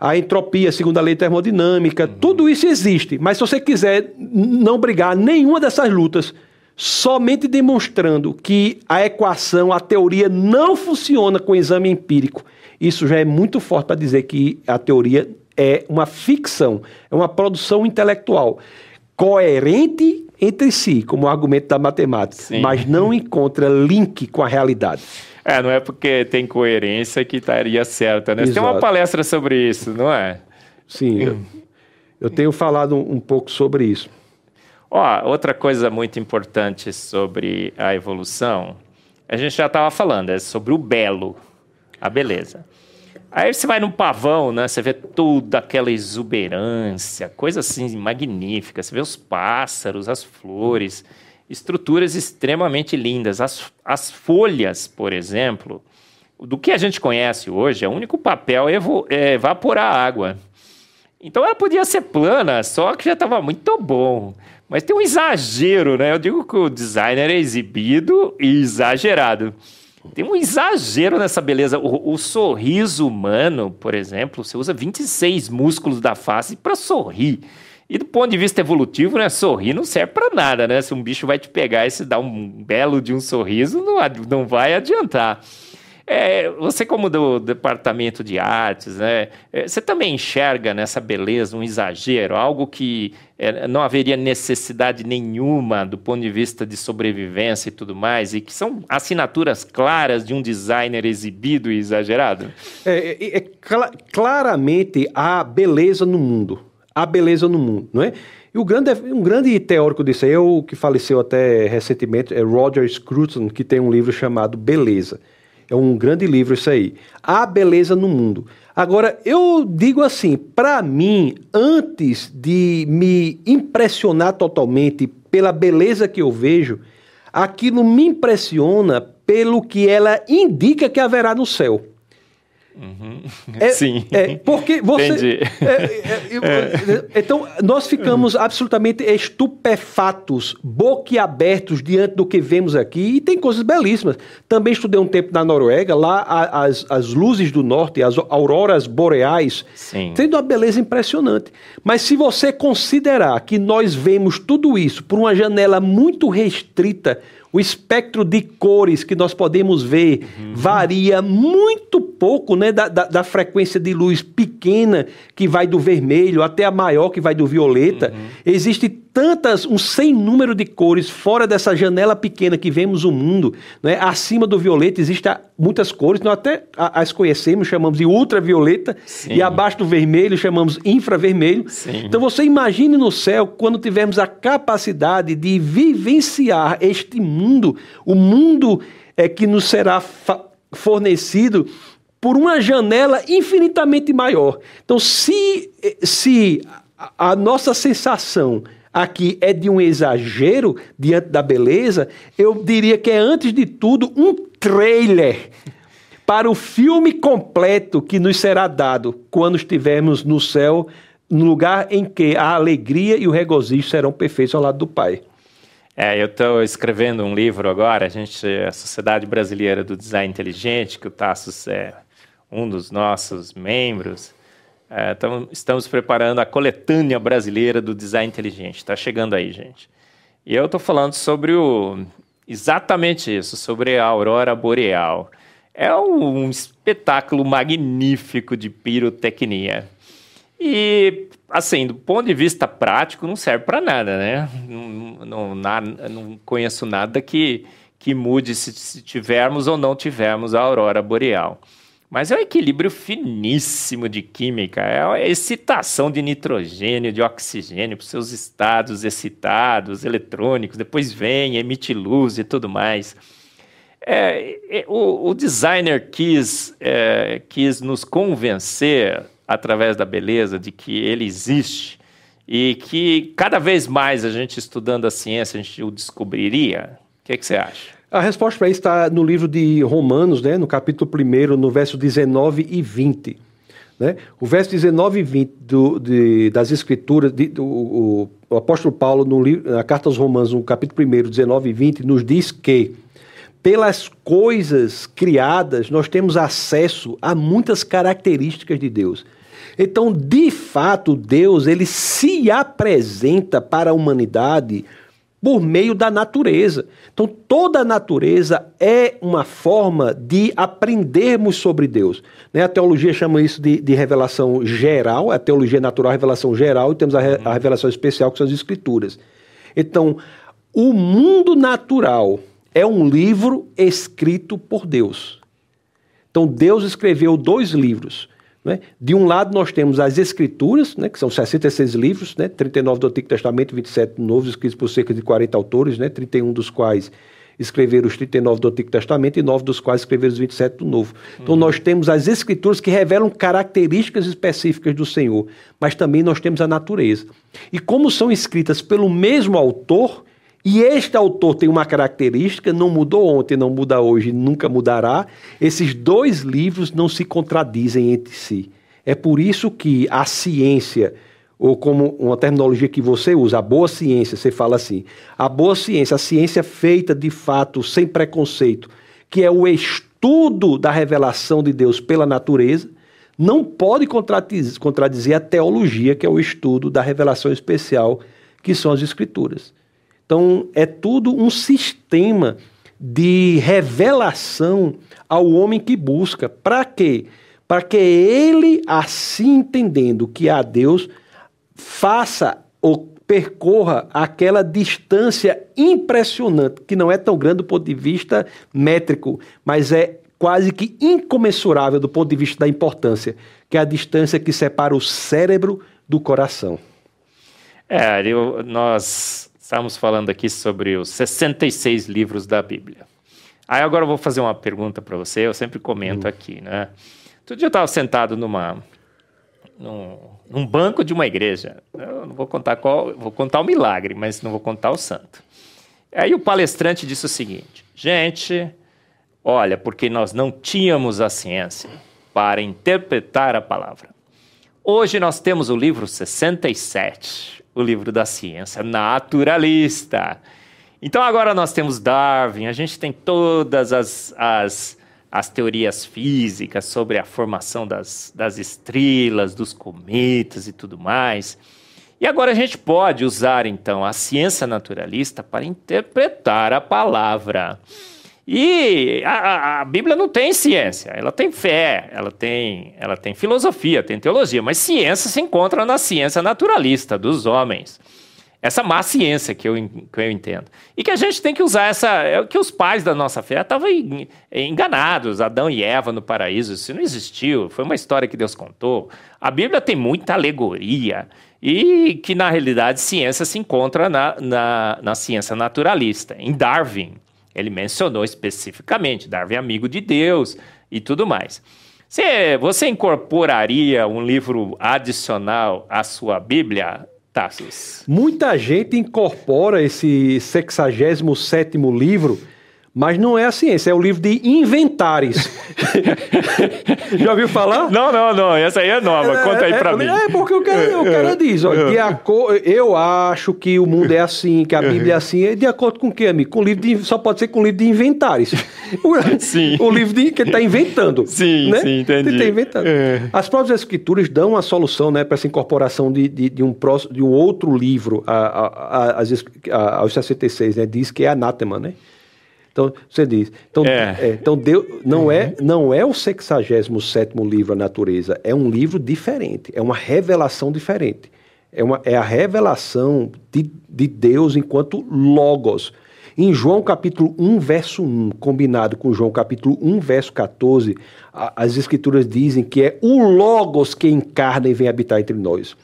à entropia, segundo a lei termodinâmica. Uhum. Tudo isso existe. Mas se você quiser não brigar nenhuma dessas lutas, somente demonstrando que a equação, a teoria não funciona com exame empírico, isso já é muito forte para dizer que a teoria é uma ficção, é uma produção intelectual coerente entre si, como argumento da matemática, Sim. mas não encontra link com a realidade. É, não é porque tem coerência que estaria certa, né? Você tem uma palestra sobre isso, não é? Sim, eu, eu tenho falado um, um pouco sobre isso. Ó, outra coisa muito importante sobre a evolução, a gente já estava falando, é sobre o belo, a beleza. Aí você vai num pavão, né? Você vê toda aquela exuberância, coisa assim magnífica. Você vê os pássaros, as flores, estruturas extremamente lindas. As, as folhas, por exemplo, do que a gente conhece hoje, o único papel é, é evaporar água. Então ela podia ser plana, só que já estava muito bom. Mas tem um exagero, né? Eu digo que o designer é exibido e exagerado. Tem um exagero nessa beleza. O, o, sorriso humano, por exemplo, você usa 26 músculos da face para sorrir. E do ponto de vista evolutivo, né, sorrir não serve para nada, né? Se um bicho vai te pegar e se dá um belo de um sorriso, não, não vai adiantar. É, você, como do departamento de artes, né, é, você também enxerga nessa beleza um exagero, algo que é, não haveria necessidade nenhuma do ponto de vista de sobrevivência e tudo mais, e que são assinaturas claras de um designer exibido e exagerado? É, é, é cl claramente a beleza no mundo. A beleza no mundo, não é? E o grande, um grande teórico disso aí, é o que faleceu até recentemente, é Roger Scruton, que tem um livro chamado Beleza. É um grande livro isso aí. A beleza no mundo. Agora, eu digo assim, para mim, antes de me impressionar totalmente pela beleza que eu vejo, aquilo me impressiona pelo que ela indica que haverá no céu. Uhum. É, Sim. É, porque você. É, é, é, então, nós ficamos absolutamente estupefatos, boquiabertos diante do que vemos aqui, e tem coisas belíssimas. Também estudei um tempo na Noruega, lá as, as luzes do norte, as auroras boreais, Sim. tendo uma beleza impressionante. Mas se você considerar que nós vemos tudo isso por uma janela muito restrita, o espectro de cores que nós podemos ver uhum. varia muito pouco né, da, da, da, frequência de luz pequena, que vai do vermelho, até a maior, que vai do violeta. Uhum. Existe tantas, um sem número de cores fora dessa janela pequena que vemos o mundo. Né? Acima do violeta existem muitas cores, nós até as conhecemos, chamamos de ultravioleta, Sim. e abaixo do vermelho chamamos infravermelho. Sim. Então você imagine no céu quando tivermos a capacidade de vivenciar este mundo, o mundo é que nos será fornecido por uma janela infinitamente maior. Então, se, se a nossa sensação aqui é de um exagero diante da beleza, eu diria que é, antes de tudo, um trailer para o filme completo que nos será dado quando estivermos no céu, no lugar em que a alegria e o regozijo serão perfeitos ao lado do Pai. É, eu estou escrevendo um livro agora, a gente, a Sociedade Brasileira do Design Inteligente, que o Tassos é um dos nossos membros, é, tamo, estamos preparando a coletânea brasileira do design inteligente. Está chegando aí, gente. E eu estou falando sobre o exatamente isso, sobre a aurora boreal. É um, um espetáculo magnífico de pirotecnia. E, assim, do ponto de vista prático, não serve para nada, né? Não, não, não conheço nada que, que mude se, se tivermos ou não tivermos a aurora boreal. Mas é um equilíbrio finíssimo de química, é a excitação de nitrogênio, de oxigênio para seus estados excitados, eletrônicos, depois vem, emite luz e tudo mais. É, é, o, o, designer quis, é, quis nos convencer, através da beleza, de que ele existe e que cada vez mais a gente estudando a ciência, a gente o descobriria. O que, é que você acha? A resposta para isso está no livro de Romanos, né, no capítulo 1, no verso 19 e 20. Né? O verso 19 e 20 do, de, das Escrituras, de, do, o, o, apóstolo Paulo, no livro, na carta aos Romanos, no capítulo 1, 19 e 20, nos diz que pelas coisas criadas nós temos acesso a muitas características de Deus. Então, de fato, Deus ele se apresenta para a humanidade por meio da natureza. Então, toda a natureza é uma forma de aprendermos sobre Deus. Né? A teologia chama isso de, de, revelação geral, a teologia natural, a revelação geral, e temos a, re, a revelação especial, que são as escrituras. Então, o mundo natural é um livro escrito por Deus. Então, Deus escreveu dois livros. Né? De um lado, nós temos as Escrituras, né, que são 66 livros, né, 39 do Antigo Testamento, 27 do Novo, escritos por cerca de 40 autores, né, 31 dos quais escreveram os 39 do Antigo Testamento e 9 dos quais escreveram os 27 do Novo. Então, uhum. nós temos as Escrituras que revelam características específicas do Senhor, mas também nós temos a natureza. E como são escritas pelo mesmo autor, e este autor tem uma característica, não mudou ontem, não muda hoje, nunca mudará. Esses dois livros não se contradizem entre si. É por isso que a ciência, ou como uma terminologia que você usa, a boa ciência, você fala assim, a boa ciência, a ciência feita de fato, sem preconceito, que é o estudo da revelação de Deus pela natureza, não pode contradizer, a teologia, que é o estudo da revelação especial, que são as Escrituras. Então, é tudo um sistema de revelação ao homem que busca. Para quê? Para que ele, assim entendendo que há Deus, faça ou percorra aquela distância impressionante, que não é tão grande do ponto de vista métrico, mas é quase que incomensurável do ponto de vista da importância, que é a distância que separa o cérebro do coração. É, eu, nós estamos falando aqui sobre os 66 livros da Bíblia. Aí agora eu vou fazer uma pergunta para você, eu sempre comento hum. aqui, né? Todo dia eu estava sentado numa, num, num, banco de uma igreja. Eu não vou contar qual, vou contar o milagre, mas não vou contar o santo. Aí o palestrante disse o seguinte: gente, Olha, porque nós não tínhamos a ciência para interpretar a palavra. Hoje nós temos o livro 67, o livro da ciência naturalista. Então agora nós temos Darwin, a gente tem todas as, as, as teorias físicas sobre a formação das, das estrelas, dos cometas e tudo mais. E agora a gente pode usar então a ciência naturalista para interpretar a palavra. E a, a, Bíblia não tem ciência, ela tem fé, ela tem, ela tem filosofia, tem teologia, mas ciência se encontra na ciência naturalista dos homens. Essa má ciência que eu, que eu entendo. E que a gente tem que usar essa. É, que os pais da nossa fé estavam enganados, Adão e Eva no paraíso, isso não existiu, foi uma história que Deus contou. A Bíblia tem muita alegoria e que, na realidade, ciência se encontra na, na, na ciência naturalista, em Darwin. Ele mencionou especificamente Darwin amigo de Deus e tudo mais. Você, você incorporaria um livro adicional à sua Bíblia, Tassos? Muita gente incorpora esse 67 livro mas não é a ciência, é o livro de inventares. Já ouviu falar? Não, não, não. Essa aí é nova. É, Conta aí pra é, mim. É porque o cara, o cara diz: ó, de acordo, eu acho que o mundo é assim, que a Bíblia é assim. De acordo com o quê, amigo? Com livro de, só pode ser com livro de inventares. sim. O livro de, que ele está inventando. Sim, né? sim, entendi. Ele está inventando. É. As próprias escrituras dão a solução né, para essa incorporação de, de, de, um próximo, de um outro livro a, a, a, aos 66, né? Diz que é anátema, né? Então, você diz. Então, é. É, então Deus, não, é, uhum. não é o 67 livro, A Natureza. É um livro diferente. É uma revelação diferente. É, uma, é a revelação de, de Deus enquanto Logos. Em João capítulo 1, verso 1, combinado com João capítulo 1, verso 14, a, as escrituras dizem que é o Logos que encarna e vem habitar entre nós.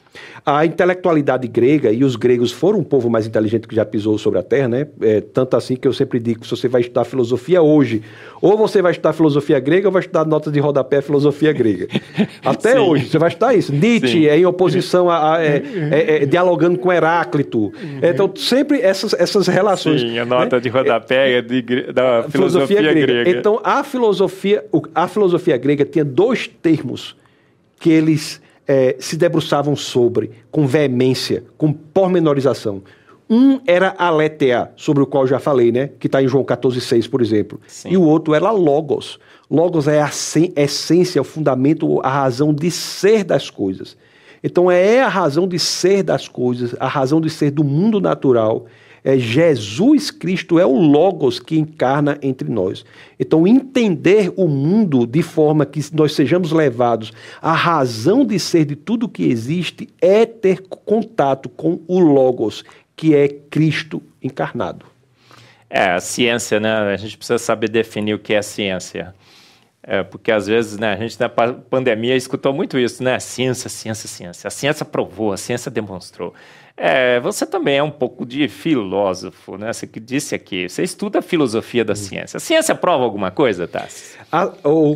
A intelectualidade grega, e os gregos foram um povo mais inteligente que já pisou sobre a terra, né? É, tanto assim que eu sempre digo: se você vai estudar filosofia hoje, ou você vai estudar filosofia grega, ou vai estudar notas de rodapé filosofia grega. Até Sim. hoje, você vai estudar isso. Nietzsche Sim. é em oposição a. a é, é, é, dialogando com Heráclito. Uhum. Então, sempre essas, essas relações. Sim, a nota né? de rodapé é de, da filosofia, filosofia grega. grega. Então, a filosofia, a filosofia grega tinha dois termos que eles é, se debruçavam sobre, com veemência, com pormenorização. Um era aletheia, sobre o qual já falei, né? Que está em João 14,6, por exemplo. Sim. E o outro era logos. Logos é a essência, o fundamento, a razão de ser das coisas. Então é a razão de ser das coisas, a razão de ser do mundo natural é Jesus Cristo é o Logos que encarna entre nós. Então, entender o mundo de forma que nós sejamos levados à razão de ser de tudo que existe é ter contato com o Logos, que é Cristo encarnado. É, a ciência, né? A gente precisa saber definir o que é ciência. É, porque às vezes né, a gente na pandemia escutou muito isso, né? Ciência, ciência, ciência. A ciência provou, a ciência demonstrou. É, você também é um pouco de filósofo, né? Você que disse aqui, você estuda a filosofia da ciência. A ciência prova alguma coisa, Tassi?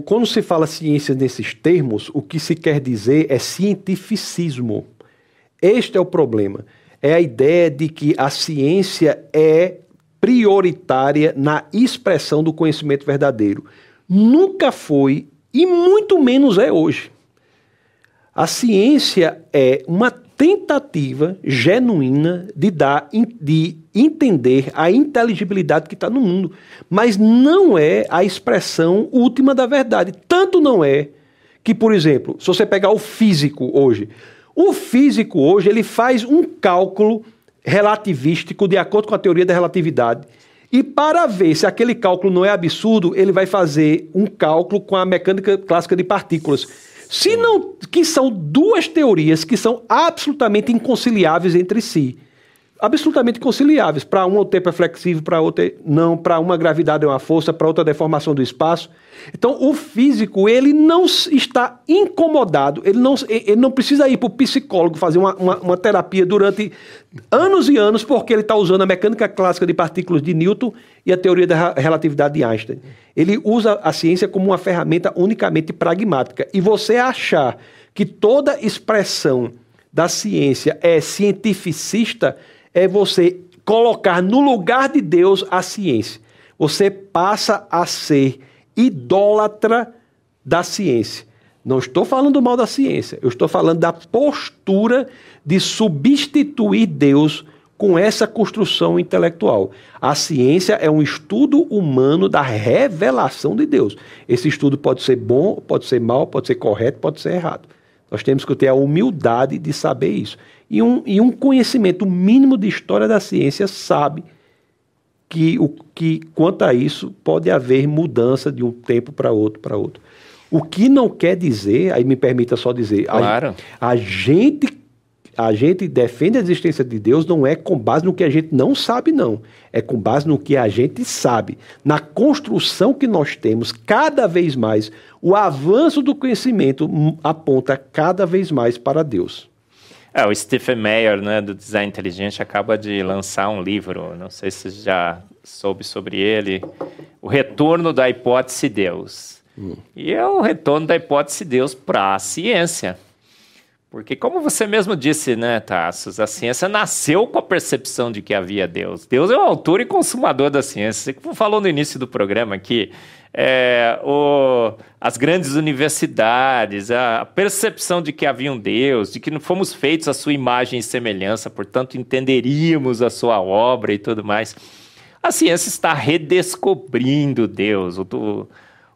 quando se fala ciência nesses termos, o que se quer dizer é cientificismo. Este é o problema. É a ideia de que a ciência é prioritária na expressão do conhecimento verdadeiro. Nunca foi e muito menos é hoje. A ciência é uma tentativa genuína de dar, de entender a inteligibilidade que está no mundo, mas não é a expressão última da verdade. Tanto não é que, por exemplo, se você pegar o físico hoje, o físico hoje ele faz um cálculo relativístico de acordo com a teoria da relatividade. E para ver se aquele cálculo não é absurdo, ele vai fazer um cálculo com a mecânica clássica de partículas se não, que são duas teorias que são absolutamente inconciliáveis entre si. Absolutamente conciliáveis. Para uma o tempo é flexível, para outra não. Para uma a gravidade é uma força, para outra a deformação do espaço. Então, o físico, ele não está incomodado, ele não, ele não precisa ir para o psicólogo fazer uma, uma, uma, terapia durante anos e anos, porque ele está usando a mecânica clássica de partículas de Newton e a teoria da relatividade de Einstein. Ele usa a ciência como uma ferramenta unicamente pragmática. E você achar que toda expressão da ciência é cientificista é você colocar no lugar de Deus a ciência. Você passa a ser idólatra da ciência. Não estou falando mal da ciência, eu estou falando da postura de substituir Deus com essa construção intelectual. A ciência é um estudo humano da revelação de Deus. Esse estudo pode ser bom, pode ser mal, pode ser correto, pode ser errado. Nós temos que ter a humildade de saber isso. E um, e um conhecimento mínimo de história da ciência sabe que, o, que quanto a isso pode haver mudança de um tempo para outro para outro. O que não quer dizer, aí me permita só dizer, claro. a, a gente a gente defende a existência de Deus não é com base no que a gente não sabe, não. É com base no que a gente sabe. Na construção que nós temos, cada vez mais, o avanço do conhecimento aponta cada vez mais para Deus. É, o Stephen Meyer, né, do Design Inteligente, acaba de lançar um livro, não sei se você já soube sobre ele, O Retorno da Hipótese Deus. Hum. E é o retorno da hipótese Deus para a ciência. Porque, como você mesmo disse, né, Tassos, a ciência nasceu com a percepção de que havia Deus. Deus é o autor e consumador da ciência. Você falou no início do programa que é, o, as grandes universidades, a percepção de que havia um Deus, de que não fomos feitos à sua imagem e semelhança, portanto entenderíamos a sua obra e tudo mais. A ciência está redescobrindo Deus. O,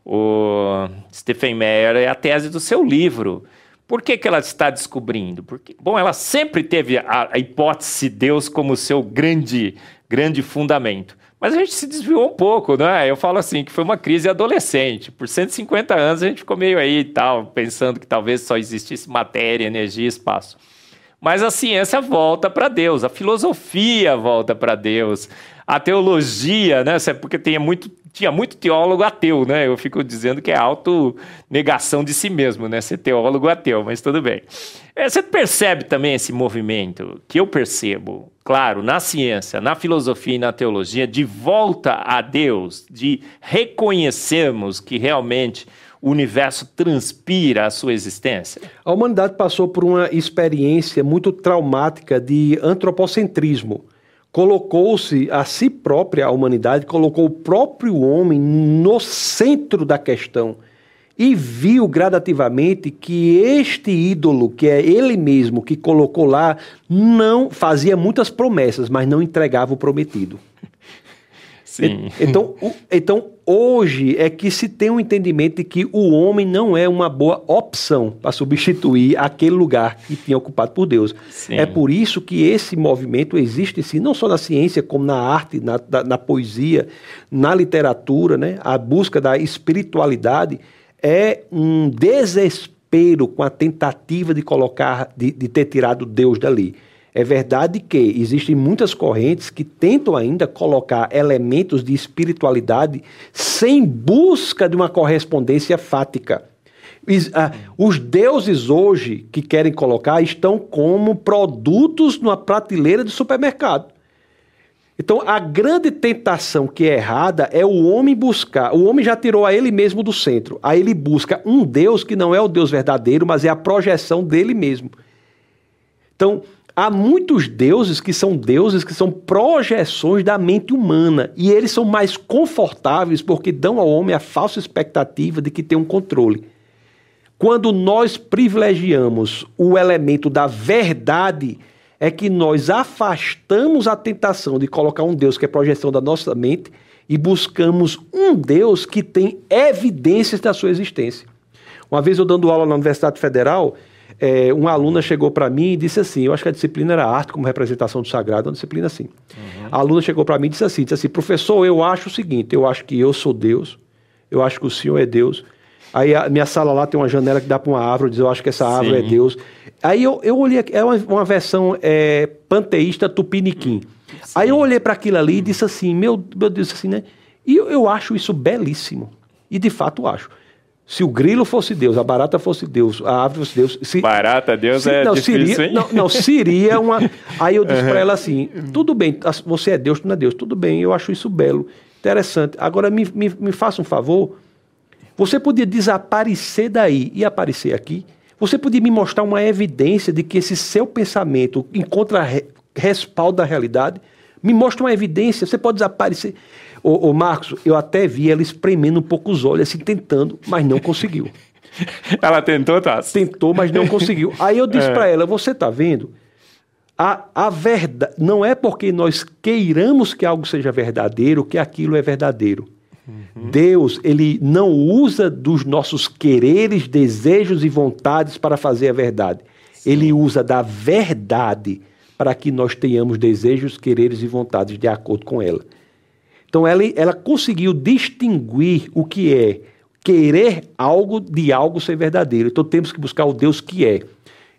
o Stephen Meyer é a tese do seu livro. Por que, que ela está descobrindo? Porque, bom, ela sempre teve a, a hipótese de Deus como seu grande, grande fundamento. Mas a gente se desviou um pouco, né? Eu falo assim, que foi uma crise adolescente. Por 150 anos a gente ficou meio aí e tal, pensando que talvez só existisse matéria, energia, espaço. Mas a ciência volta para Deus, a filosofia volta para Deus, a teologia, né? Porque tem muito, tinha muito teólogo ateu, né? Eu fico dizendo que é autonegação de si mesmo, né? Ser teólogo ateu, mas tudo bem. É, você percebe também esse movimento que eu percebo, claro, na ciência, na filosofia e na teologia, de volta a Deus, de reconhecermos que realmente o universo transpira a sua existência? A humanidade passou por uma experiência muito traumática de antropocentrismo. Colocou-se a si própria, a humanidade, colocou o próprio homem no centro da questão e viu gradativamente que este ídolo, que é ele mesmo que colocou lá, não fazia muitas promessas, mas não entregava o prometido. Sim. Então, o, então, hoje é que se tem um entendimento de que o homem não é uma boa opção para substituir aquele lugar que tinha ocupado por Deus. Sim. É por isso que esse movimento existe, sim, não só na ciência, como na arte, na, na, na poesia, na literatura, né? a busca da espiritualidade é um desespero com a tentativa de colocar, de, de ter tirado Deus dali. É verdade que existem muitas correntes que tentam ainda colocar elementos de espiritualidade sem busca de uma correspondência fática. Os deuses hoje que querem colocar estão como produtos numa prateleira de supermercado. Então, a grande tentação que é errada é o homem buscar. O homem já tirou a ele mesmo do centro. Aí ele busca um Deus que não é o Deus verdadeiro, mas é a projeção dele mesmo. Então, há muitos deuses que são deuses que são projeções da mente humana. E eles são mais confortáveis porque dão ao homem a falsa expectativa de que tem um controle. Quando nós privilegiamos o elemento da verdade, é que nós afastamos a tentação de colocar um Deus que é projeção da nossa mente e buscamos um Deus que tem evidências da sua existência. Uma vez eu dando aula na Universidade Federal, é, uma aluna chegou para mim e disse assim: eu acho que a disciplina era arte como representação do sagrado, uma disciplina assim. Uhum. A aluna chegou para mim e disse assim: disse assim, professor, eu acho o seguinte, eu acho que eu sou Deus, eu acho que o Senhor é Deus. Aí a minha sala lá tem uma janela que dá para uma árvore, diz, eu acho que essa árvore é Sim. é Deus. Aí eu, eu olhei, é uma, uma versão é, panteísta tupiniquim. Sim. Aí eu olhei para aquilo ali e disse assim, meu, meu Deus, assim, né? E eu, eu acho isso belíssimo. E de fato acho. Se o grilo fosse Deus, a barata fosse Deus, a árvore fosse Deus. Se, barata, Deus se, é não, difícil, seria? Não, não, seria uma... Aí eu disse uhum. para ela assim, tudo bem, você é Deus, tu não é Deus. Tudo bem, eu acho isso belo, interessante. Agora me, me, me faça um favor, você podia desaparecer daí e aparecer aqui? Você podia me mostrar uma evidência de que esse seu pensamento encontra respaldo da realidade? Me mostra uma evidência, você pode desaparecer. Ô, ô, Marcos, eu até vi ela espremendo um pouco os olhos, assim, tentando, mas não conseguiu. ela tentou, tá? Tentou, mas não conseguiu. Aí eu disse é. para ela: você tá vendo? A, a verdade não é porque nós queiramos que algo seja verdadeiro que aquilo é verdadeiro. Uhum. Deus, ele não usa dos nossos quereres, desejos e vontades para fazer a verdade. Sim. Ele usa da verdade para que nós tenhamos desejos, quereres e vontades de acordo com ela. Então ela, ela conseguiu distinguir o que é querer algo de algo ser verdadeiro. Então temos que buscar o Deus que é.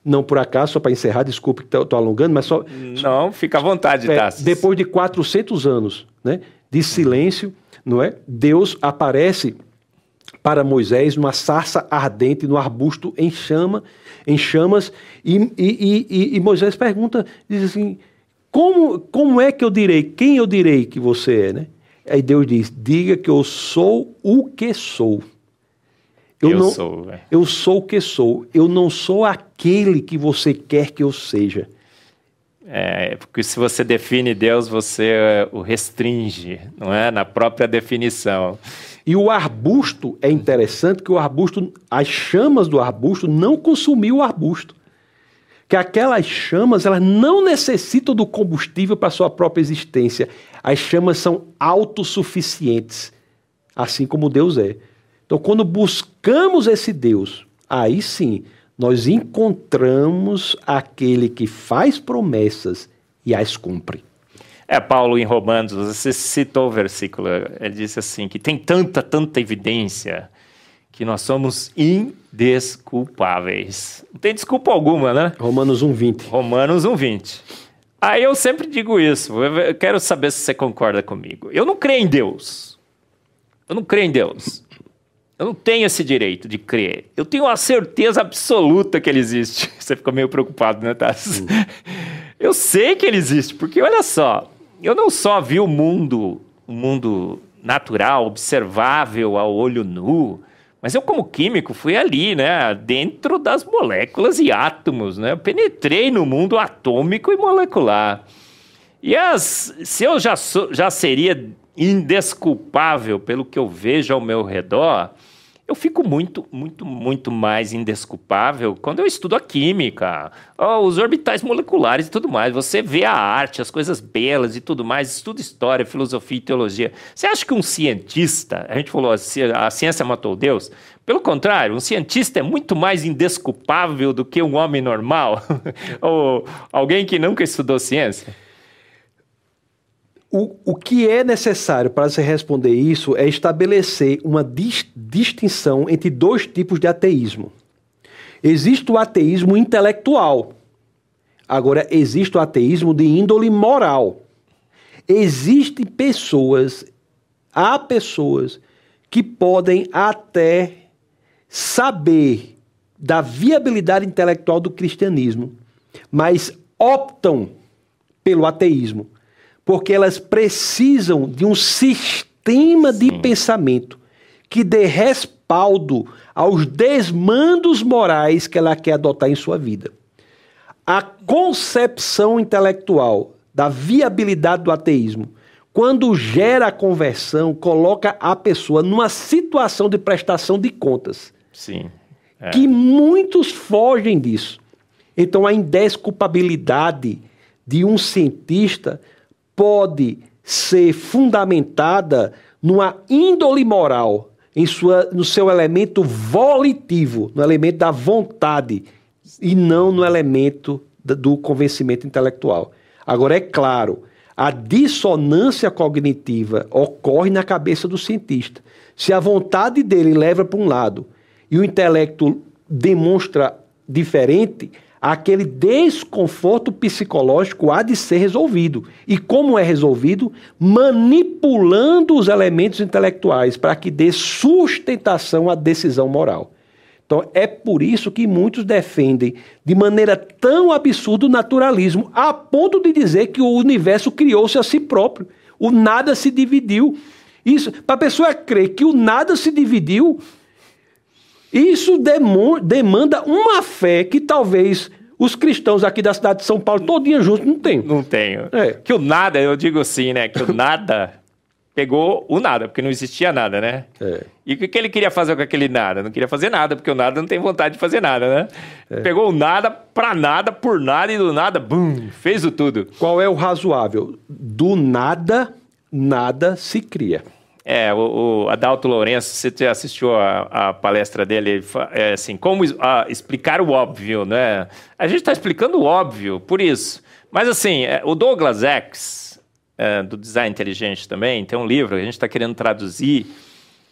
Não por acaso, só para encerrar, desculpe que estou alongando, mas só. Não, fica à vontade, é, Depois de 400 anos né, de silêncio, não é? Deus aparece para Moisés numa sarça ardente, no arbusto em chama, em chamas, e, e, e, e Moisés pergunta, diz assim, como, como é que eu direi, quem eu direi que você é, né? Aí Deus diz: diga que eu sou o que sou. Eu, eu não, sou. Véio. Eu sou o que sou. Eu não sou aquele que você quer que eu seja. É, porque se você define Deus, você o restringe, não é? Na própria definição. E o arbusto é interessante que o arbusto, as chamas do arbusto não consumiu o arbusto que aquelas chamas elas não necessitam do combustível para sua própria existência. As chamas são autossuficientes, assim como Deus é. Então, quando buscamos esse Deus, aí sim nós encontramos aquele que faz promessas e as cumpre. É, Paulo em Romanos, você citou o versículo, ele disse assim, que tem tanta, tanta evidência que nós somos indesculpáveis. Não tem desculpa alguma, né? Romanos 1,20. Romanos 1,20. Aí eu sempre digo isso, eu quero saber se você concorda comigo. Eu não creio em Deus. Eu não creio em Deus. Eu não tenho esse direito de crer. Eu tenho a certeza absoluta que ele existe. Você ficou meio preocupado, né, Tassi? Hum. Eu sei que ele existe, porque olha só, eu não só vi o mundo, o mundo natural, observável ao olho nu, mas eu, como químico, fui ali, né? Dentro das moléculas e átomos, né? Eu penetrei no mundo atômico e molecular. E as, se eu já, sou, já seria indesculpável pelo que eu vejo ao meu redor, eu fico muito, muito, muito mais indesculpável quando eu estudo a química, os orbitais moleculares e tudo mais. Você vê a arte, as coisas belas e tudo mais, estuda história, filosofia e teologia. Você acha que um cientista, a gente falou, a ciência matou Deus? Pelo contrário, um cientista é muito mais indesculpável do que um homem normal ou alguém que nunca estudou ciência. O, o que é necessário para se responder isso é estabelecer uma dis, distinção entre dois tipos de ateísmo. Existe o ateísmo intelectual. Agora, existe o ateísmo de índole moral. Existem pessoas, há pessoas que podem até saber da viabilidade intelectual do cristianismo, mas optam pelo ateísmo porque elas precisam de um sistema Sim. de pensamento que dê respaldo aos desmandos morais que ela quer adotar em sua vida. A concepção intelectual da viabilidade do ateísmo, quando gera a conversão, coloca a pessoa numa situação de prestação de contas. Sim. é. que muitos fogem disso. Então, a indesculpabilidade de um cientista pode ser fundamentada numa índole moral, em sua, no seu elemento volitivo, no elemento da vontade, e não no elemento do convencimento intelectual. Agora, é claro, a dissonância cognitiva ocorre na cabeça do cientista. Se a vontade dele leva para um lado e o intelecto demonstra diferente, aquele desconforto psicológico há de ser resolvido. E como é resolvido? Manipulando os elementos intelectuais para que dê sustentação à decisão moral. Então, é por isso que muitos defendem de maneira tão absurda o naturalismo, a ponto de dizer que o universo criou-se a si próprio. O nada se dividiu. Isso, para a pessoa crer que o nada se dividiu, isso demanda uma fé que talvez os cristãos aqui da cidade de São Paulo, todinha juntos, não tem. Não tenho. É. Que o nada, eu digo assim, né? Que o nada pegou o nada, porque não existia nada, né? É. E o que ele queria fazer com aquele nada? Não queria fazer nada, porque o nada não tem vontade de fazer nada, né? É. Pegou o nada pra nada, por nada e do nada, bum, fez o tudo. Qual é o razoável? Do nada, nada se cria. É, o, o Adalto Lourenço, você assistiu a, a palestra dele, é assim, como a, explicar o óbvio, né? A gente está explicando o óbvio, por isso. Mas assim, é, o Douglas X, é, do design inteligente também, tem um livro que a gente está querendo traduzir.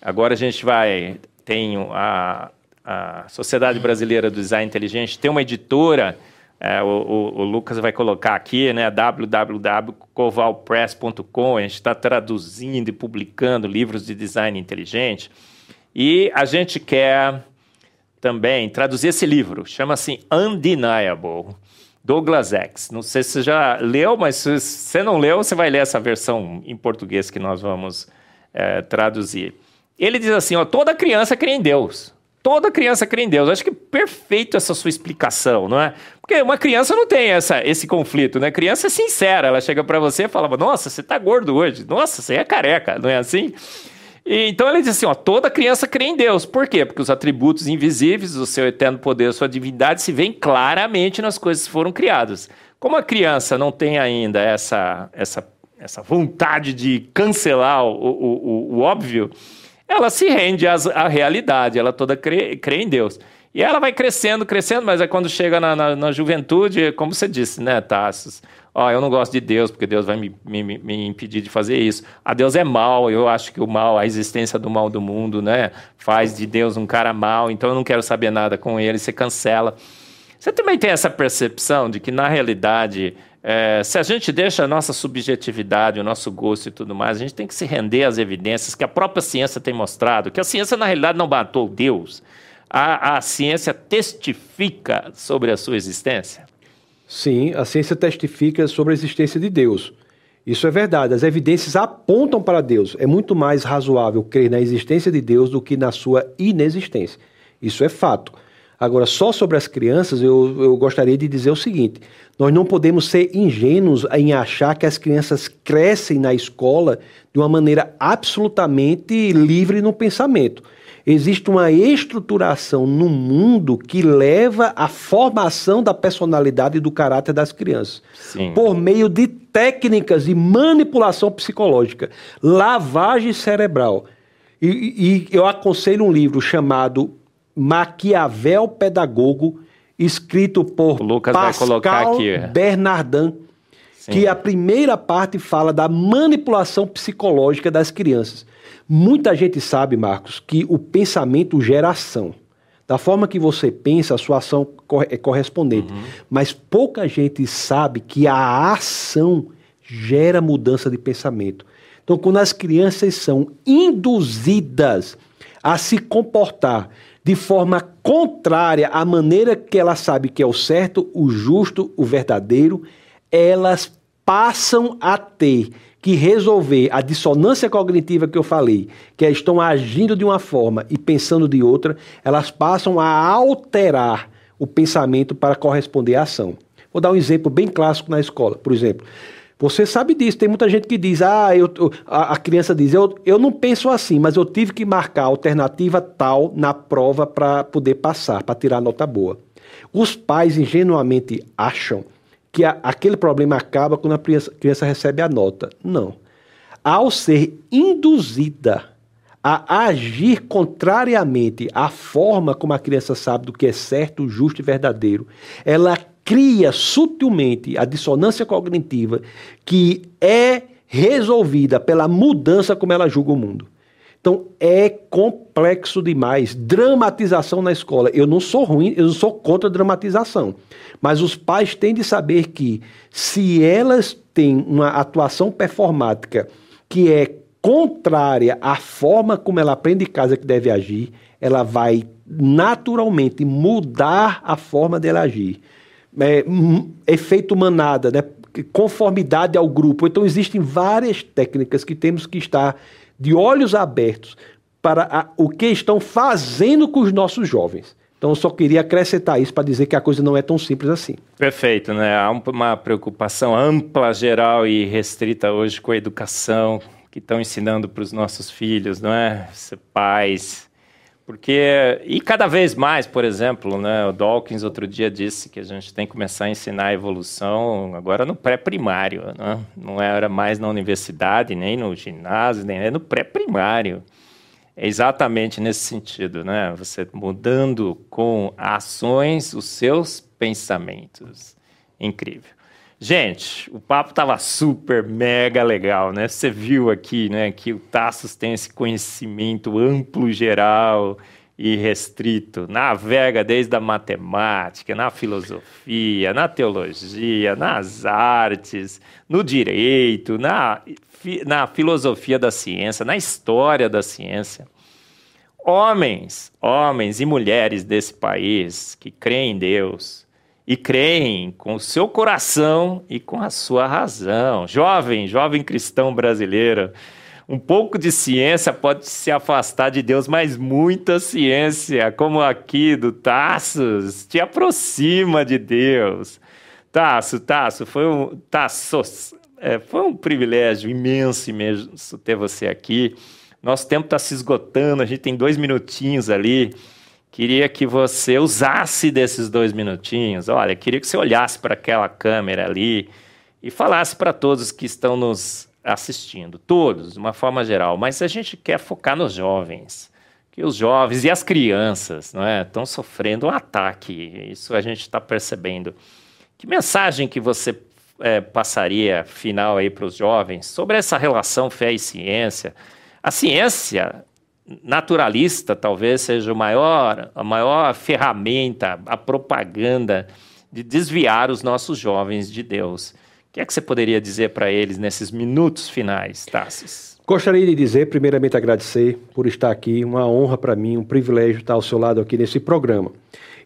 Agora a gente vai. Tem a, a Sociedade Brasileira do Design Inteligente, tem uma editora. É, o, o, o, Lucas vai colocar aqui, né, www.covalpress.com. A gente está traduzindo e publicando livros de design inteligente. E a gente quer também traduzir esse livro, chama-se Undeniable. Douglas X. Não sei se você já leu, mas se você não leu, você vai ler essa versão em português que nós vamos é, traduzir. Ele diz assim: ó, toda criança crê em Deus. Toda criança crê em Deus. acho que perfeito essa sua explicação, não é? Porque uma criança não tem essa, esse conflito, né? Criança é sincera, ela chega para você e fala: Nossa, você tá gordo hoje. Nossa, você é careca, não é assim? E, então ele diz assim: ó, toda criança crê em Deus. Por quê? Porque os atributos invisíveis, o seu eterno poder, sua divindade se veem claramente nas coisas que foram criadas. Como a criança não tem ainda essa, essa, essa vontade de cancelar o, o, o, o óbvio, ela se rende às, à realidade, ela toda crê, crê em Deus. E ela vai crescendo, crescendo, mas é quando chega na, na, na juventude, como você disse, né, Tassos? Ó, oh, eu não gosto de Deus, porque Deus vai me, me, me, impedir de fazer isso. A Deus é mal, eu acho que o mal, a existência do mal do mundo, né, faz de Deus um cara mal, então eu não quero saber nada com ele, você cancela. Você também tem essa percepção de que, na realidade, é, se a gente deixa a nossa subjetividade, o nosso gosto e tudo mais, a gente tem que se render às evidências que a própria ciência tem mostrado, que a ciência, na realidade, não matou Deus a, a ciência testifica sobre a sua existência? Sim, a ciência testifica sobre a existência de Deus. Isso é verdade. As evidências apontam para Deus. É muito mais razoável crer na existência de Deus do que na sua inexistência. Isso é fato. Agora, só sobre as crianças, eu, eu gostaria de dizer o seguinte: nós não podemos ser ingênuos em achar que as crianças crescem na escola de uma maneira absolutamente livre no pensamento existe uma estruturação no mundo que leva à formação da personalidade e do caráter das crianças. Sim. Por meio de técnicas de manipulação psicológica, lavagem cerebral. E, e eu aconselho um livro chamado Maquiavel Pedagogo, escrito por Pascal Bernardin, Sim. que a primeira parte fala da manipulação psicológica das crianças. Muita gente sabe, Marcos, que o pensamento gera ação. Da forma que você pensa, a sua ação é correspondente. Uhum. Mas pouca gente sabe que a ação gera mudança de pensamento. Então, quando as crianças são induzidas a se comportar de forma contrária à maneira que ela sabe que é o certo, o justo, o verdadeiro, elas passam a ter que resolver a dissonância cognitiva que eu falei, que elas estão agindo de uma forma e pensando de outra, elas passam a alterar o pensamento para corresponder à ação. Vou dar um exemplo bem clássico na escola. Por exemplo, Você sabe disso. Tem muita gente que diz, ah, eu, a, a criança diz, eu, eu não penso assim, mas eu tive que marcar a alternativa tal na prova para poder passar, para tirar nota boa. Os pais ingenuamente acham que a, aquele problema acaba quando a criança, criança recebe a nota. Não. Ao ser induzida a agir contrariamente à forma como a criança sabe do que é certo, justo e verdadeiro, ela cria sutilmente a dissonância cognitiva que é resolvida pela mudança como ela julga o mundo. Então é complexo demais. Dramatização na escola. Eu não sou ruim, eu não sou contra a dramatização. Mas os pais têm de saber que se elas têm uma atuação performática que é contrária à forma como ela aprende em casa que deve agir, ela vai naturalmente mudar a forma dela agir é, efeito manada, né? conformidade ao grupo. Então, existem várias técnicas que temos que estar de olhos abertos para a, o que estão fazendo com os nossos jovens. Então, eu só queria acrescentar isso para dizer que a coisa não é tão simples assim. Perfeito, né? Há uma preocupação ampla, geral e restrita hoje com a educação que estão ensinando para os nossos filhos, não é? Pais, porque, e cada vez mais, por exemplo, né, o Dawkins outro dia disse que a gente tem que começar a ensinar a evolução agora no pré-primário, né? não era mais na universidade, nem no ginásio, nem é no pré-primário. É exatamente nesse sentido, né? Você mudando com ações os seus pensamentos. Incrível. Gente, o papo estava super, mega legal, né? Você viu aqui, né, que o Tassos tem esse conhecimento amplo, geral e restrito. Navega desde a matemática, na filosofia, na teologia, nas artes, no direito, na, na filosofia da ciência, na história da ciência. Homens, homens e mulheres desse país que creem em Deus, e creem com o seu coração e com a sua razão. Jovem, jovem cristão brasileiro, um pouco de ciência pode se afastar de Deus, mas muita ciência, como aqui do Tassos, te aproxima de Deus. Tasso, Tasso, foi um, Tassos, é, foi um privilégio imenso mesmo ter você aqui. Nosso tempo está se esgotando, a gente tem dois minutinhos ali. Queria que você usasse desses dois minutinhos. Olha, queria que você olhasse para aquela câmera ali e falasse para todos que estão nos assistindo, todos, de uma forma geral. Mas a gente quer focar nos jovens, que os jovens e as crianças, não é, estão sofrendo um ataque. Isso a gente está percebendo. Que mensagem que você é, passaria final aí para os jovens sobre essa relação fé e ciência? A ciência naturalista talvez seja o maior, a maior ferramenta, a propaganda de desviar os nossos jovens de Deus. O que é que você poderia dizer para eles nesses minutos finais, Tassis? Gostaria de dizer, primeiramente, agradecer por estar aqui, uma honra para mim, um privilégio estar ao seu lado aqui nesse programa.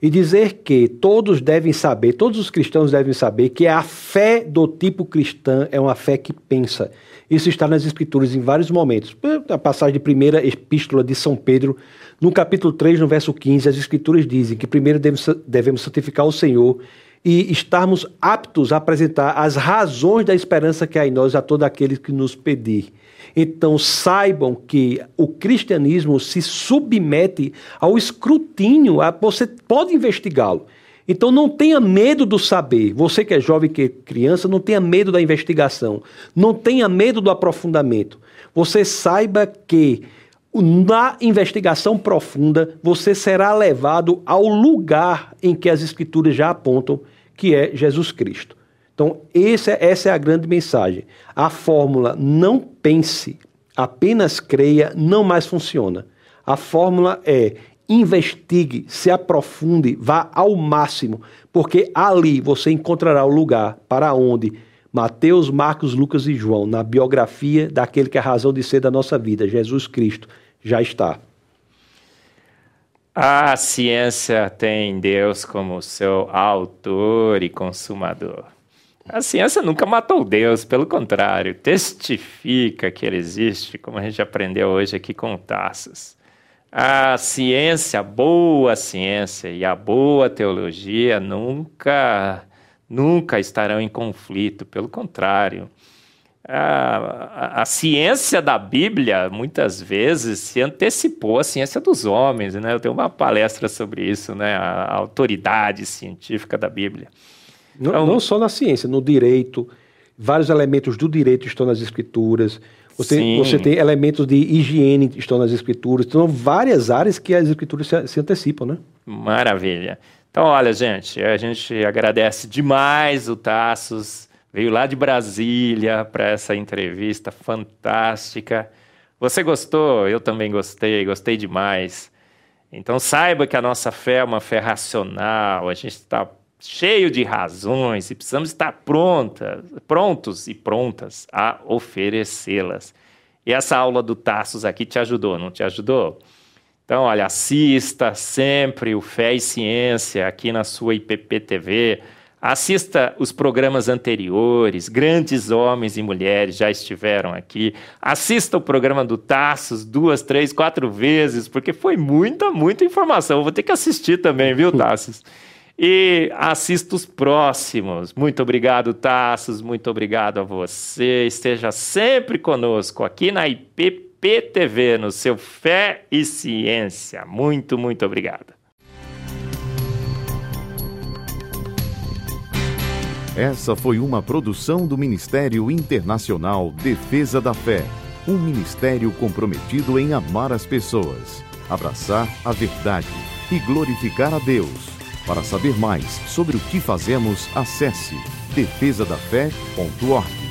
E dizer que todos devem saber, todos os cristãos devem saber que a fé do tipo cristã é uma fé que pensa isso está nas Escrituras em vários momentos. A passagem de primeira epístola de São Pedro, no capítulo 3, no verso 15, as Escrituras dizem que primeiro devemos santificar o Senhor e estarmos aptos a apresentar as razões da esperança que há em nós a todo aquele que nos pedir. Então saibam que o cristianismo se submete ao escrutínio, a, você pode investigá-lo. Então não tenha medo do saber. Você que é jovem, que é criança, não tenha medo da investigação. Não tenha medo do aprofundamento. Você saiba que na investigação profunda você será levado ao lugar em que as escrituras já apontam, que é Jesus Cristo. Então, essa, essa é a grande mensagem. A fórmula não pense, apenas creia não mais funciona. A fórmula é investigue, se aprofunde, vá ao máximo, porque ali você encontrará o lugar para onde Mateus, Marcos, Lucas e João, na biografia daquele que é a razão de ser da nossa vida, Jesus Cristo, já está. A ciência tem Deus como seu autor e consumador. A ciência nunca matou Deus, pelo contrário, testifica que ele existe, como a gente aprendeu hoje aqui com taças. A ciência, a boa ciência e a boa teologia nunca nunca estarão em conflito, pelo contrário. A, a, a, ciência da Bíblia, muitas vezes, se antecipou à ciência dos homens. Né? Eu tenho uma palestra sobre isso, né? a, a autoridade científica da Bíblia. Não, então, não só na ciência, no direito, vários elementos do direito estão nas escrituras. Você, você tem elementos de higiene que estão nas escrituras. Então, várias áreas que as escrituras se, se antecipam, né? Maravilha. Então, olha, gente, a gente agradece demais o Tassos. Veio lá de Brasília para essa entrevista fantástica. Você gostou? Eu também gostei, gostei demais. Então saiba que a nossa fé é uma fé racional, a gente está cheio de razões e precisamos estar prontas, prontos e prontas a oferecê-las. E essa aula do Tassos aqui te ajudou, não te ajudou? Então, olha, assista sempre o Fé e Ciência aqui na sua IPP TV. Assista os programas anteriores, grandes homens e mulheres já estiveram aqui. Assista o programa do Tassos duas, três, quatro vezes, porque foi muita, muita informação. Vou ter que assistir também, viu, Tassos? E assista os próximos. Muito obrigado, Tassos. Muito obrigado a você. Esteja sempre conosco aqui na IPPTV, no seu Fé e Ciência. Muito, muito obrigado. Essa foi uma produção do Ministério Internacional Defesa da Fé, um ministério comprometido em amar as pessoas, abraçar a verdade e glorificar a Deus. Para saber mais sobre o que fazemos, acesse defesadafé.org.